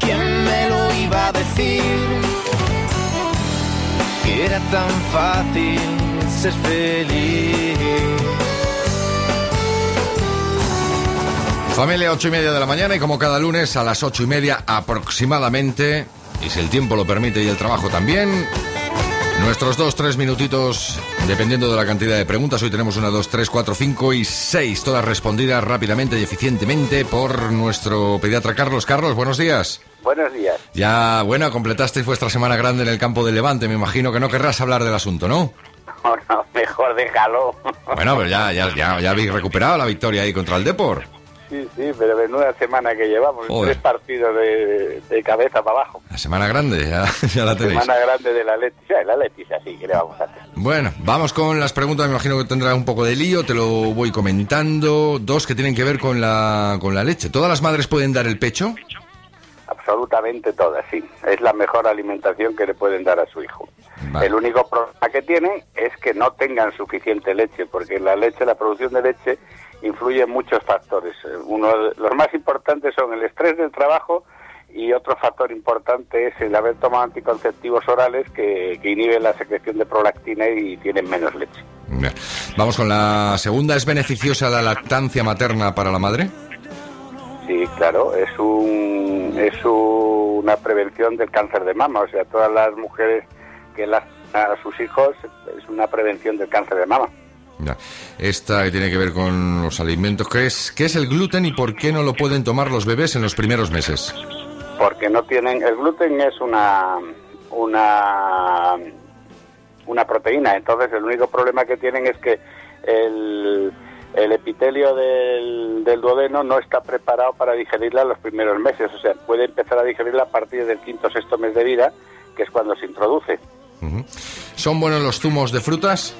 ¿Quién me lo iba a decir? Que era tan fácil ser feliz. Familia, ocho y media de la mañana y como cada lunes a las ocho y media aproximadamente, y si el tiempo lo permite y el trabajo también, nuestros dos, tres minutitos, dependiendo de la cantidad de preguntas. Hoy tenemos una, dos, tres, cuatro, cinco y seis, todas respondidas rápidamente y eficientemente por nuestro pediatra Carlos. Carlos, buenos días. Buenos días. Ya, bueno, completasteis vuestra semana grande en el campo de Levante. Me imagino que no querrás hablar del asunto, ¿no? No, no, mejor déjalo. Bueno, pero ya, ya, ya, ya habéis recuperado la victoria ahí contra el Depor. Sí, sí, pero menuda semana que llevamos. Joder. Tres partidos de, de cabeza para abajo. La semana grande, ya, ya la tenéis. Semana grande de la Leticia. La Leticia, sí, ¿qué le vamos a hacer? Bueno, vamos con las preguntas. Me imagino que tendrá un poco de lío. Te lo voy comentando. Dos que tienen que ver con la, con la leche. ¿Todas las madres pueden dar el pecho? Absolutamente todas, sí. Es la mejor alimentación que le pueden dar a su hijo. Vale. El único problema que tienen es que no tengan suficiente leche, porque la leche, la producción de leche, influye en muchos factores. Eh, Uno de los más importantes son el estrés del trabajo y otro factor importante es el haber tomado anticonceptivos orales que, que inhiben la secreción de prolactina y tienen menos leche. Bien. Vamos con la segunda. ¿Es beneficiosa la lactancia materna para la madre? Sí, claro, es un es una prevención del cáncer de mama, o sea, todas las mujeres que lactan a sus hijos es una prevención del cáncer de mama. Ya. Esta que tiene que ver con los alimentos. ¿Qué es, ¿Qué es el gluten y por qué no lo pueden tomar los bebés en los primeros meses? porque no tienen el gluten es una una una proteína entonces el único problema que tienen es que el, el epitelio del, del duodeno no está preparado para digerirla en los primeros meses o sea puede empezar a digerirla a partir del quinto o sexto mes de vida que es cuando se introduce. ¿Son buenos los zumos de frutas?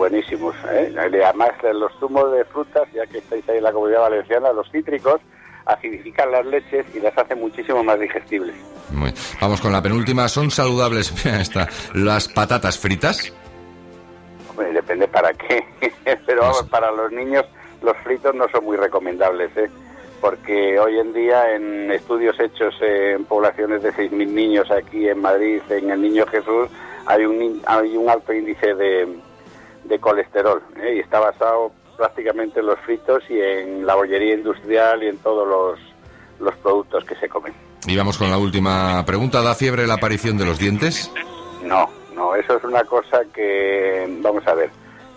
Buenísimos ¿eh? además los zumos de frutas ya que estáis ahí en la comunidad valenciana los cítricos acidifican las leches y las hacen muchísimo más digestibles Muy. Vamos con la penúltima. ¿Son saludables esta, las patatas fritas? Hombre, depende para qué. Pero vamos, para los niños los fritos no son muy recomendables, ¿eh? Porque hoy en día en estudios hechos en poblaciones de 6.000 niños aquí en Madrid, en el Niño Jesús, hay un, hay un alto índice de, de colesterol ¿eh? y está basado prácticamente en los fritos y en la bollería industrial y en todos los, los productos que se comen. Y vamos con la última pregunta. ¿Da fiebre la aparición de los dientes? No, no, eso es una cosa que, vamos a ver,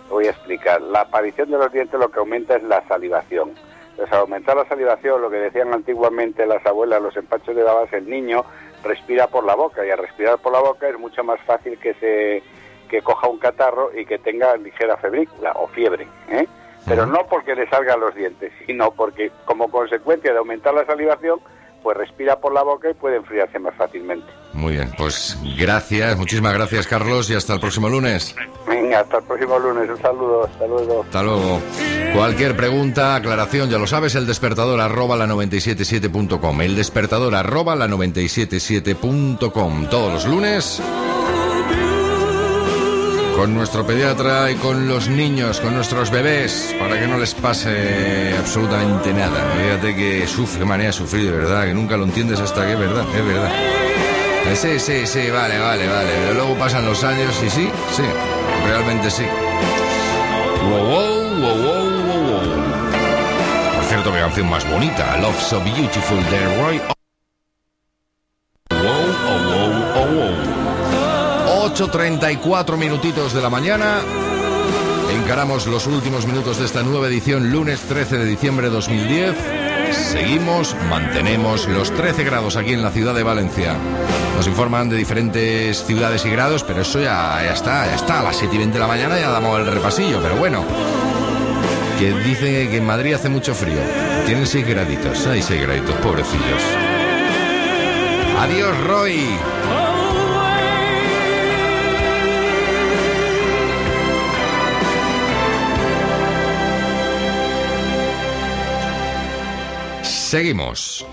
voy a explicar. La aparición de los dientes lo que aumenta es la salivación. Entonces, al aumentar la salivación, lo que decían antiguamente las abuelas, los empachos de babas, el niño respira por la boca y al respirar por la boca es mucho más fácil que se que coja un catarro y que tenga ligera febrícula o fiebre, ¿eh? Pero no porque le salgan los dientes, sino porque como consecuencia de aumentar la salivación, pues respira por la boca y puede enfriarse más fácilmente. Muy bien, pues gracias, muchísimas gracias Carlos y hasta el próximo lunes. Venga, hasta el próximo lunes. Un saludo. Hasta luego. Hasta luego. Cualquier pregunta, aclaración, ya lo sabes, el despertador arroba la 977.com. El despertador arroba la 977.com. Todos los lunes. Con nuestro pediatra y con los niños, con nuestros bebés, para que no les pase absolutamente nada. Fíjate que sufre, manera sufrir, de verdad, que nunca lo entiendes hasta que es verdad, es verdad. Eh, Sí, sí, sí, vale, vale, vale. Pero luego pasan los años y sí, sí, realmente sí. Wow, wow, wow, wow, wow. Por cierto, qué canción más bonita. Love So Beautiful de Roy. 8.34 minutitos de la mañana. Encaramos los últimos minutos de esta nueva edición, lunes 13 de diciembre de 2010. Seguimos, mantenemos los 13 grados aquí en la ciudad de Valencia. Nos informan de diferentes ciudades y grados, pero eso ya, está, ya está. A las 7 y 20 de la mañana ya damos el repasillo, pero bueno. Que dice que en Madrid hace mucho frío. Tienen 6 graditos, hay 6 graditos, pobrecillos. Adiós, Roy. Seguimos.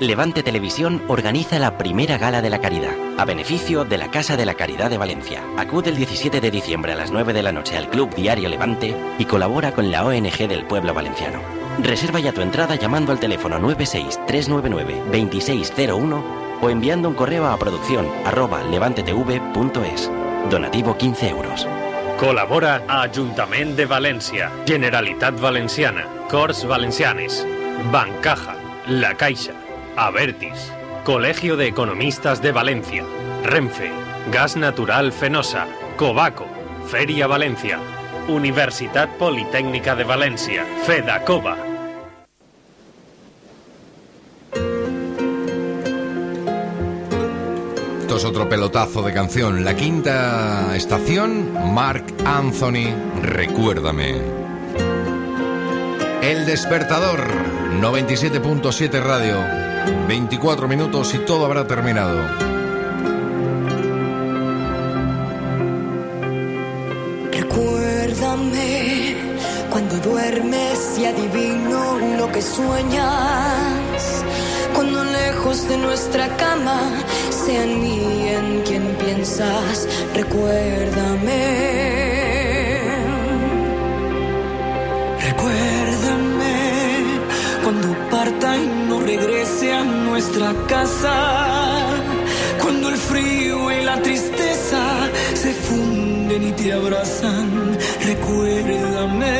Levante Televisión organiza la primera gala de la caridad, a beneficio de la Casa de la Caridad de Valencia. Acude el 17 de diciembre a las 9 de la noche al Club Diario Levante y colabora con la ONG del pueblo valenciano. Reserva ya tu entrada llamando al teléfono 96-399-2601 o enviando un correo a producción arroba levantetv.es. Donativo 15 euros. Colabora Ajuntament de València, Generalitat Valenciana, Corts Valencianes, Bancaja, La Caixa, Avertis, Colegio de Economistas de Valencia, Renfe, Gas Natural Fenosa, Cobaco, Feria Valencia, Universitat Politécnica de Valencia, Fedacova. Esto es otro pelotazo de canción. La quinta estación, Mark Anthony, Recuérdame. El despertador, 97.7 radio. 24 minutos y todo habrá terminado. Recuérdame cuando duermes y adivino lo que sueñas. Cuando lejos de nuestra cama sea en mí en quien piensas. Recuérdame. Cuando parta y no regrese a nuestra casa. Cuando el frío y la tristeza se funden y te abrazan. Recuérdame.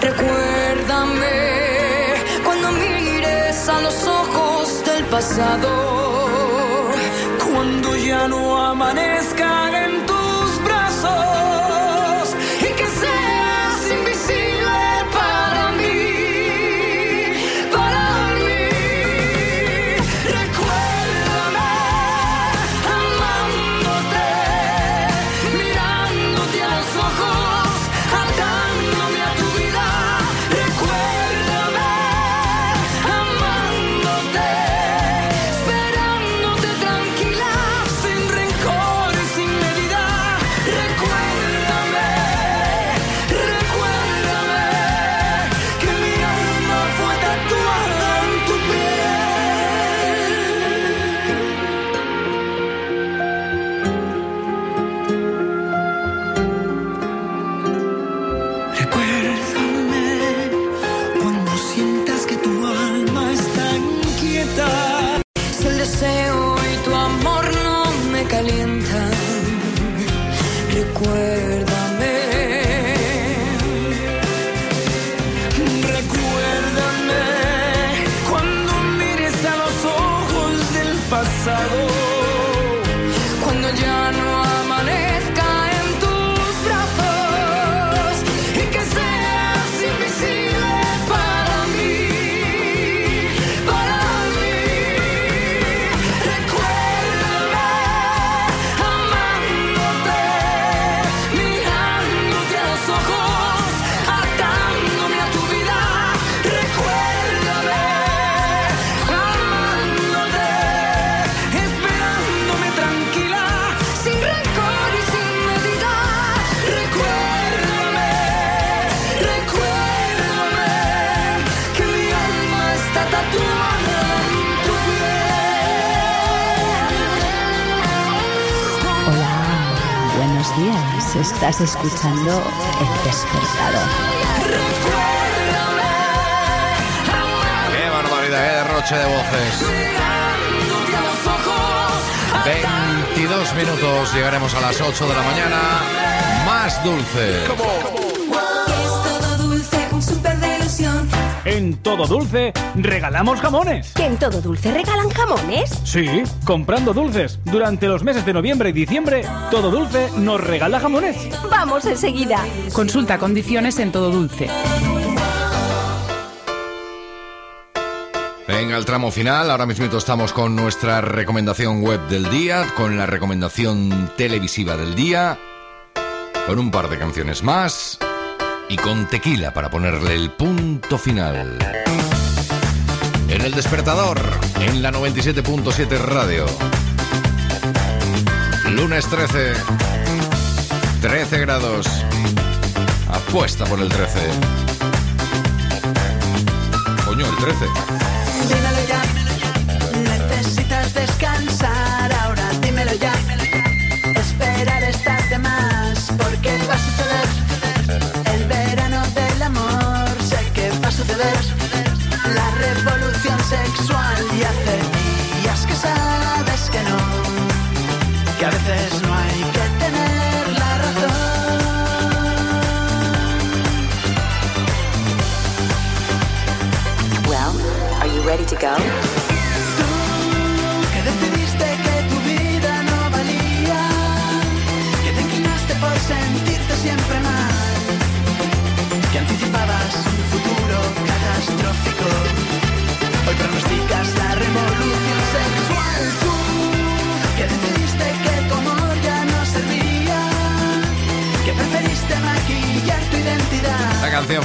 Recuérdame cuando mires a los ojos del pasado. Cuando ya no amanezca escuchando regalamos jamones. ¿Que en todo dulce regalan jamones? Sí, comprando dulces. Durante los meses de noviembre y diciembre, Todo Dulce nos regala jamones. Vamos enseguida. Consulta condiciones en Todo Dulce. Venga, el tramo final. Ahora mismo estamos con nuestra recomendación web del día, con la recomendación televisiva del día, con un par de canciones más y con tequila para ponerle el punto final. En el despertador, en la 97.7 radio. Lunes 13. 13 grados. Apuesta por el 13. Coño, el 13. Dímelo ya. Necesitas descansar ahora, dímelo ya. Esperar estar de más, porque va a suceder. sexual y días que sabes que no, que a veces no hay que tener la razón. Well, are you ready to go?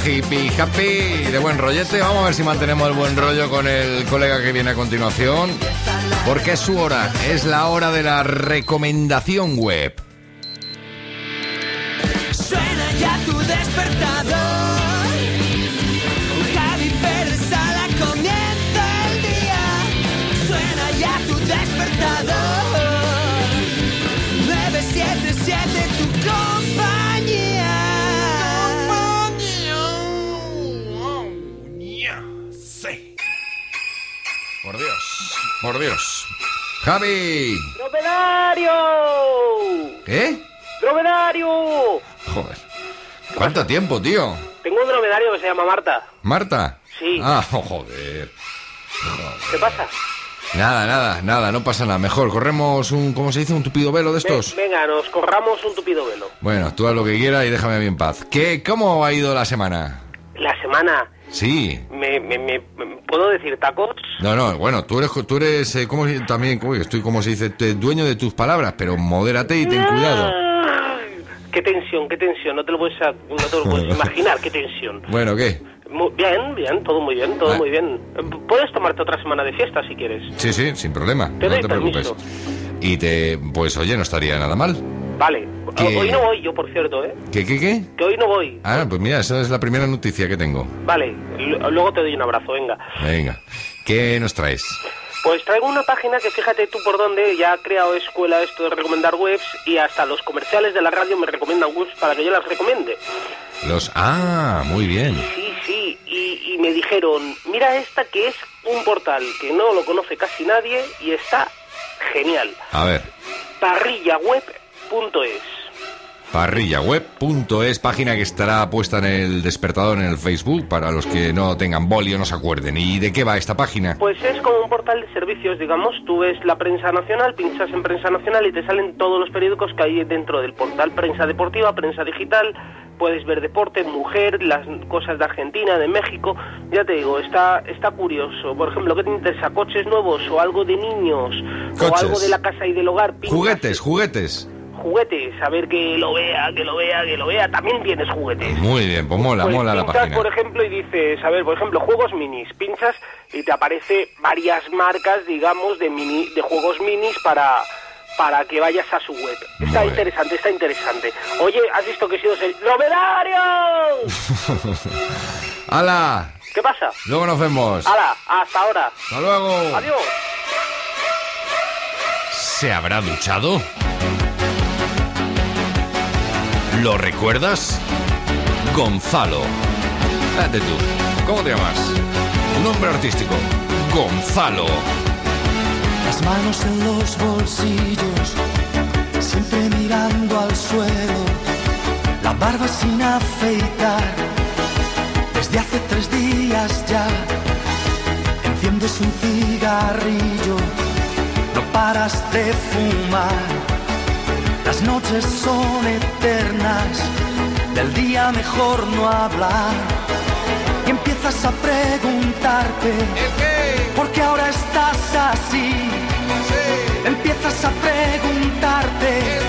Hippie happy de buen rollete. Vamos a ver si mantenemos el buen rollo con el colega que viene a continuación. Porque es su hora, es la hora de la recomendación web. Suena ya tu despertador. Por Dios. Javi. ¡Dromedario! ¿Qué? ¡Dromedario! Joder. ¿Cuánto tiempo, tío? Tengo un dromedario que se llama Marta. ¿Marta? Sí. Ah, joder. ¿Qué pasa? Nada, nada, nada, no pasa nada. Mejor, corremos un, ¿cómo se dice? ¿Un tupido velo de estos? Ve- venga, nos corramos un tupido velo. Bueno, tú haz lo que quieras y déjame a mí en paz. ¿Qué, ¿Cómo ha ido la semana? La semana, Sí. me, me, me- ¿puedo decir tacos? No, no, bueno, tú eres, tú eres eh, ¿cómo se- también, uy, estoy como se dice, te- dueño de tus palabras, pero modérate y ten cuidado. Qué tensión, qué tensión, no te lo puedes, no te lo puedes imaginar, qué tensión. Bueno, ¿qué? Bien, bien, todo muy bien, todo Ah. muy bien. Puedes tomarte otra semana de fiesta si quieres. Sí, sí, sin problema, Te no doy te preocupes. permiso. Y te, pues oye, no estaría nada mal. Vale, ¿Qué? hoy no voy yo, por cierto, ¿eh? ¿Qué, qué, qué? Que hoy no voy. Ah, pues mira, esa es la primera noticia que tengo. Vale, l- luego te doy un abrazo, venga. Venga, ¿qué nos traes? Pues traigo una página que fíjate tú por dónde ya ha creado escuela esto de recomendar webs y hasta los comerciales de la radio me recomiendan webs para que yo las recomiende. Los... Ah, muy bien. Sí, sí, y, y me dijeron, mira esta que es un portal que no lo conoce casi nadie y está genial. A ver, parrillaweb.es. parrillaweb.es, página que estará puesta en el despertador en el Facebook para los que no tengan boli o no se acuerden. ¿Y de qué va esta página? Pues es como un portal de servicios, digamos. Tú ves la prensa nacional, pinchas en prensa nacional y te salen todos los periódicos que hay dentro del portal. Prensa deportiva, prensa digital, puedes ver deporte, mujer, las cosas de Argentina, de México. Ya te digo, está, está curioso. Por ejemplo, ¿qué te interesa? ¿Coches nuevos o algo de niños? O algo de la casa y del hogar. Pinchas Juguetes, juguetes. Juguetes, a ver que lo vea, que lo vea, que lo vea. También tienes juguetes. Muy bien, pues mola, Pues mola la pinchas, página. por ejemplo, y dices, a ver, por ejemplo, juegos minis. Pinchas y te aparece varias marcas, digamos, de mini, de juegos minis para para que vayas a su web. Está Muy bien. interesante, está interesante. Oye, ¿has visto que he sido el ¡Dromedario! ¡Hala! ¿Qué pasa? Luego nos vemos. ¡Hala! ¡Hasta ahora! Hasta luego. ¡Adiós! ¿Se habrá duchado? ¿Lo recuerdas? Gonzalo. Date tú. ¿Cómo te llamas? Nombre artístico. Gonzalo. Las manos en los bolsillos, siempre mirando al suelo, la barba sin afeitar, desde hace tres días ya. Enciendes un cigarrillo, no paras de fumar, las noches son eternas, del día mejor no hablar. Y empiezas a preguntarte ¿Por qué ahora estás así? Empiezas a preguntarte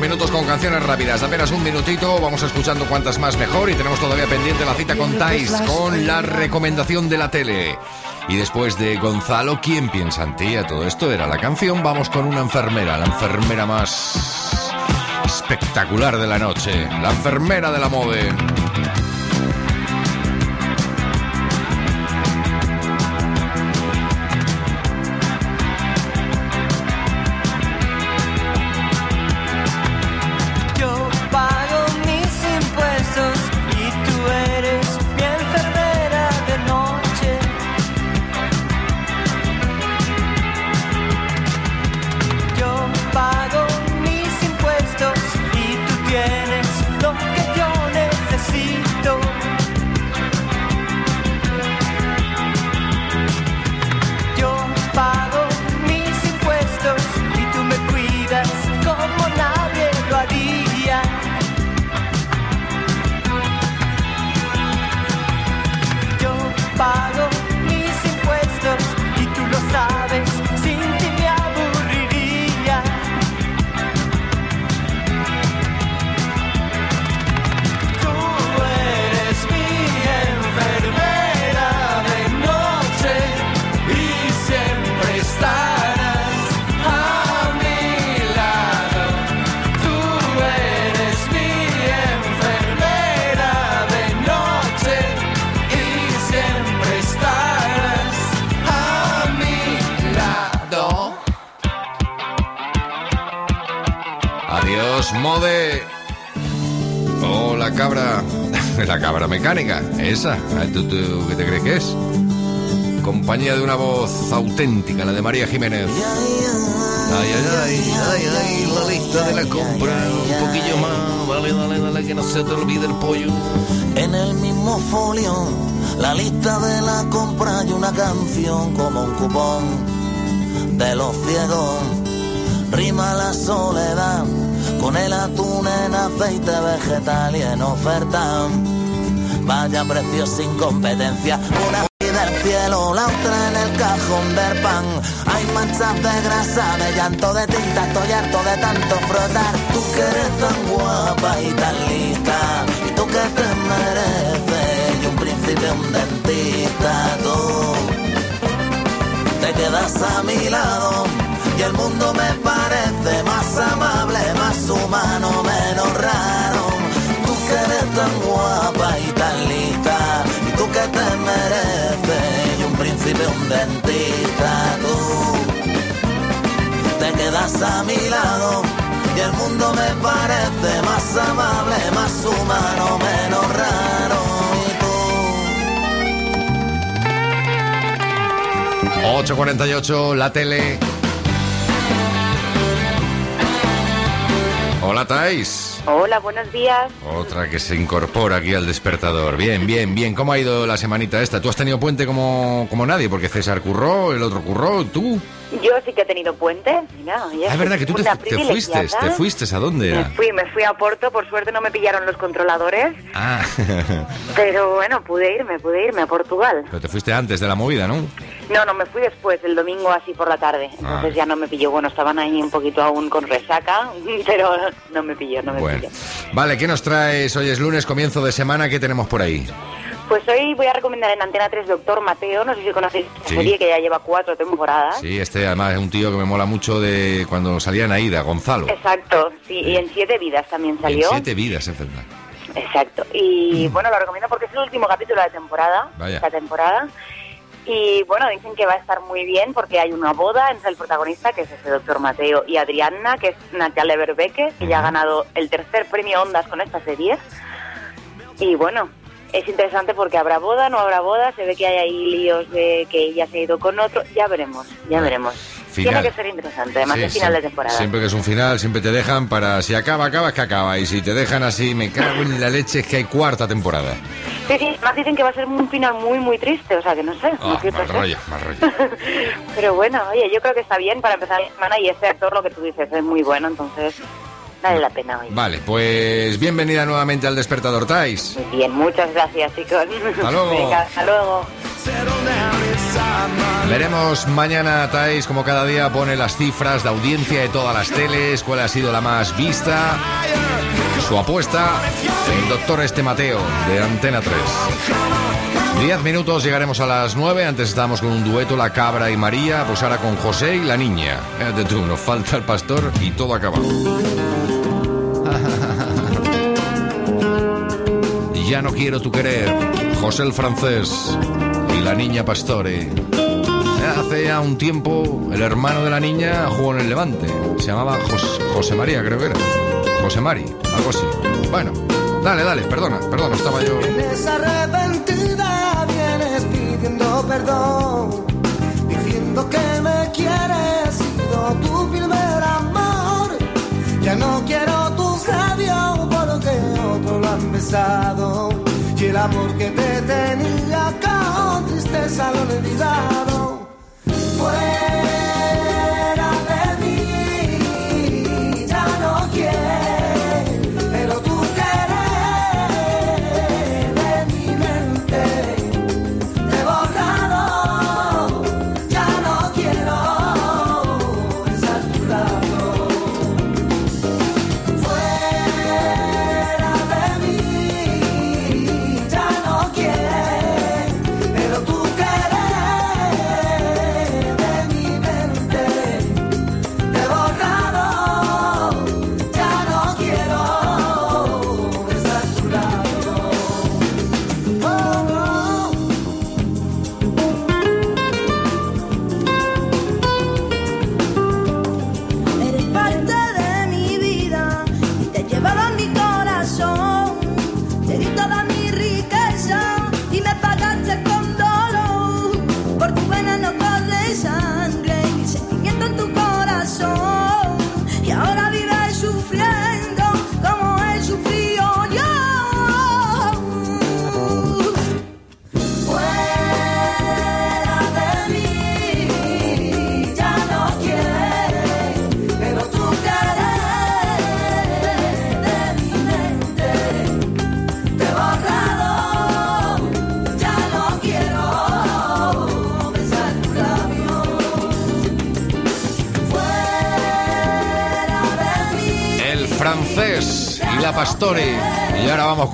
Minutos con canciones rápidas. Apenas un minutito, vamos escuchando cuantas más mejor y tenemos todavía pendiente la cita con Thais, con la recomendación de la tele. Y después de Gonzalo, ¿quién piensa en ti? A todo esto era la canción. Vamos con una enfermera, la enfermera más espectacular de la noche, la enfermera de la mode. ¿Tú, tú qué te crees que es? Compañía de una voz auténtica, la de María Jiménez. Ay, ay, ay, ay, la lista de la compra. Un poquillo más. Dale, dale, dale, que no se te olvide el pollo. En el mismo folio, la lista de la compra y una canción como un cupón de los ciegos. Rima la soledad con el atún en aceite vegetal y en oferta. Vaya precio sin competencia, una del cielo, la otra en el cajón del pan. Hay manchas de grasa, de llanto, de tinta, estoy harto de tanto frotar. Tú que eres tan guapa y tan lista, y tú que te mereces, y un príncipe, un dentista, tú te quedas a mi lado. Y el mundo me parece más un dentista, tú te quedas a mi lado. Y el mundo me parece más amable, más humano, menos raro. Y tú 8.48, la tele. Hola, Thais. Hola, buenos días. Otra que se incorpora aquí al despertador. Bien, bien, bien. ¿Cómo ha ido la semanita esta? ¿Tú has tenido puente como, como nadie? Porque César curró, el otro curró, tú. Yo sí que he tenido puente. Mira, oye, Ah, es verdad que tú te, te fuiste. ¿Te fuiste a dónde Me fui, me fui a Porto, por suerte no me pillaron los controladores, Ah, pero bueno, pude irme, pude irme a Portugal. pero te fuiste antes de la movida, ¿no? No, no, me fui después, el domingo así por la tarde, entonces Ah. ya no me pilló, bueno, estaban ahí un poquito aún con resaca, pero no me pilló, no me Bueno. pilló. Vale, ¿qué nos traes? Hoy es lunes, comienzo de semana. ¿Qué tenemos por ahí? Pues hoy voy a recomendar en Antena 3 Doctor Mateo, no sé si conocéis esta Sí. serie que ya lleva cuatro temporadas. Sí, este además es un tío que me mola mucho de cuando salía en Aida, Gonzalo. Exacto, sí, y en Siete Vidas también En salió. siete vidas, es verdad. Exacto. Y bueno, lo recomiendo porque es el último capítulo de la temporada. Vaya. Esta temporada. Y bueno, dicen que va a estar muy bien porque hay una boda entre el protagonista, que es ese doctor Mateo, y Adriana, que es Natalia Berbeque, que ya ha ganado el tercer premio Ondas con esta serie. Y bueno, es interesante porque habrá boda, no habrá boda, se ve que hay ahí líos de que ella se ha ido con otro, ya veremos, ya veremos. Final. Tiene que ser interesante, además Sí, es final sí. de temporada. Siempre que es un final, siempre te dejan para si acaba, acaba, es que acaba. Y si te dejan así, me cago en la leche, es que hay cuarta temporada. Sí, sí, además dicen que va a ser un final muy, muy triste, o sea que no sé. no Ah, sé qué mal pasa. rollo, mal rollo. Pero bueno, oye, yo creo que está bien para empezar la semana y este actor, lo que tú dices, es muy bueno, entonces vale la pena hoy. Vale, pues bienvenida nuevamente al Despertador Tais. Bien, muchas gracias, chicos. Hasta luego. Venga, hasta luego. Veremos mañana, Tais, como cada día, pone las cifras de audiencia de todas las teles, cuál ha sido la más vista. Su apuesta, el doctor Este Mateo, de Antena 3. Diez minutos llegaremos a las nueve. Antes estábamos con un dueto, la cabra y María. Pues ahora con José y la niña. Fíjate tú, nos falta el pastor y todo acabado. Ya no quiero tu querer. José el francés y la niña Pastore. Hace ya un tiempo el hermano de la niña jugó en el Levante. Se llamaba Jos- José María, creo que era. José Mari, algo así. Bueno, dale, dale, perdona, perdona, estaba yo. Vienes arrepentida, vienes pidiendo perdón, diciendo que me quieres, sido tu primer amor. Y el amor que te tenía con tristeza lo he olvidado. Fuera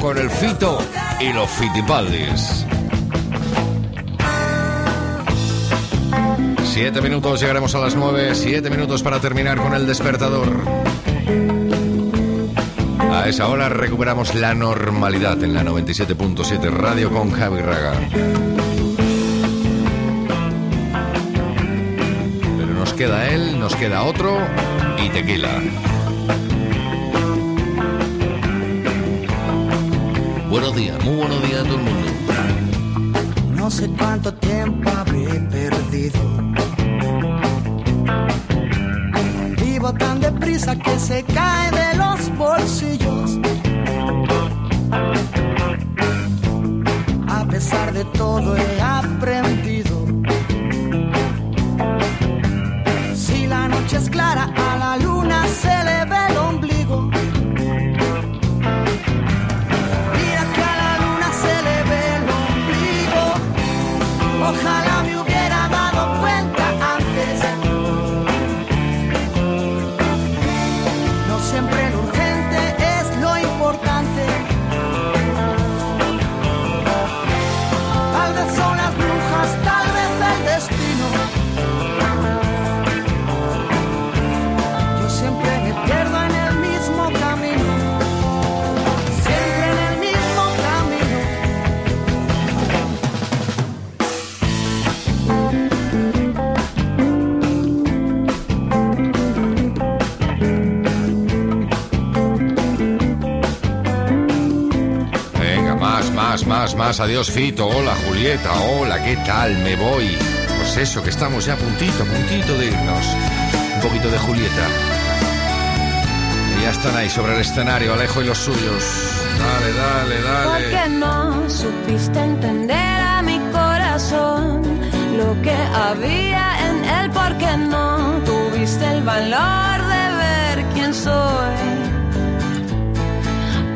con el fito y los fitipaldis. Siete minutos, llegaremos a las nueve. Siete minutos para terminar con el despertador. A esa hora recuperamos la normalidad en la 97.7 Radio con Javi Raga. Pero nos queda él, nos queda otro y tequila. Buenos días, muy buenos días a todo el mundo. No sé cuánto tiempo habré perdido. Vivo tan deprisa que se cae más. Adiós, Fito. Hola, Julieta. Hola, ¿qué tal? Me voy. Pues eso, que estamos ya a puntito, a puntito de irnos. Un poquito de Julieta. Y ya están ahí sobre el escenario, Alejo y los suyos. Dale, dale, dale. Porque no supiste entender a mi corazón lo que había en él, porque no tuviste el valor de ver quién soy.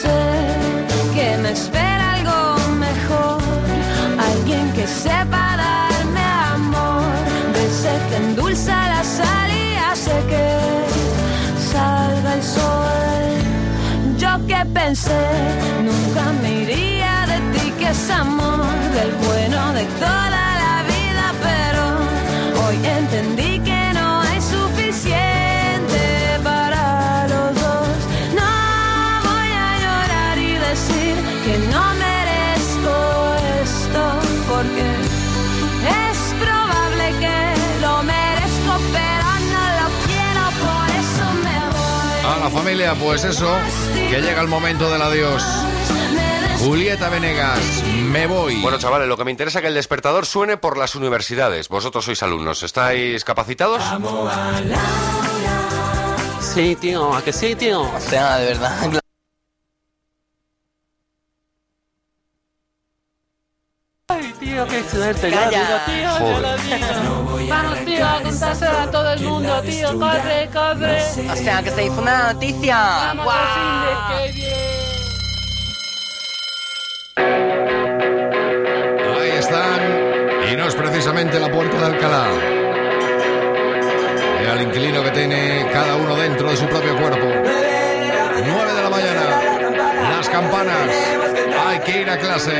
que me espera algo mejor, alguien que sepa darme amor, de ese que endulza la sal y hace que salga el sol. Yo que pensé, nunca me iría de ti, que es amor, del bueno de toda familia, pues eso, que llega el momento del adiós. Julieta Venegas, me voy. Bueno, chavales, lo que me interesa es que el despertador suene por las universidades. Vosotros sois alumnos, ¿estáis capacitados? Sí, tío, ¿a que sí, tío? O sea, de verdad. Tío, qué suerte. Ya lo digo, tío, ya lo digo. Vamos, tío, a contárselo a todo el mundo, tío. Corre, corre. O sea, que se difunda la noticia. Vamos, qué bien. Ahí están. Y no es precisamente la puerta de Alcalá. Y al inquilino que tiene cada uno dentro de su propio cuerpo. 9 de la mañana. Las campanas. Hay que ir a clase.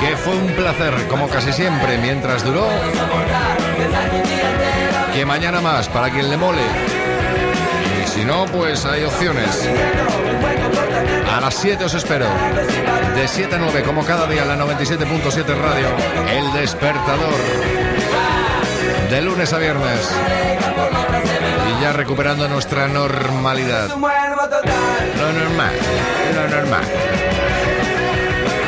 Que fue un placer, como casi siempre, mientras duró. Que mañana más, para quien le mole. Y si no, pues hay opciones. A las 7 os espero. De 7 a 9, como cada día, en la 97.7 Radio. El despertador. De lunes a viernes. Y ya recuperando nuestra normalidad. Lo normal. Lo normal.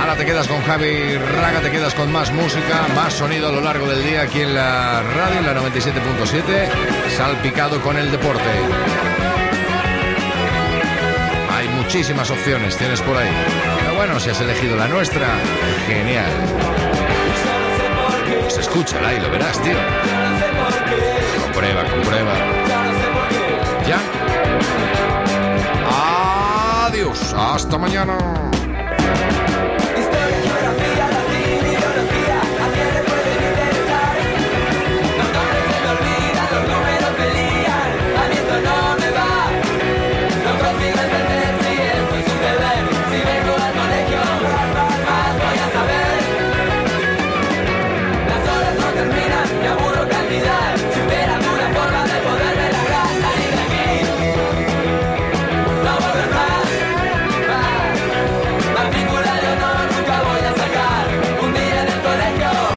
Ahora te quedas con Javi Raga, te quedas con más música, más sonido a lo largo del día aquí en la radio, en la 97.7, salpicado con el deporte. Hay muchísimas opciones, tienes por ahí. Pero bueno, si has elegido la nuestra, genial. Pues escúchala y lo verás, tío. Comprueba, comprueba. Ya. Adiós, hasta mañana.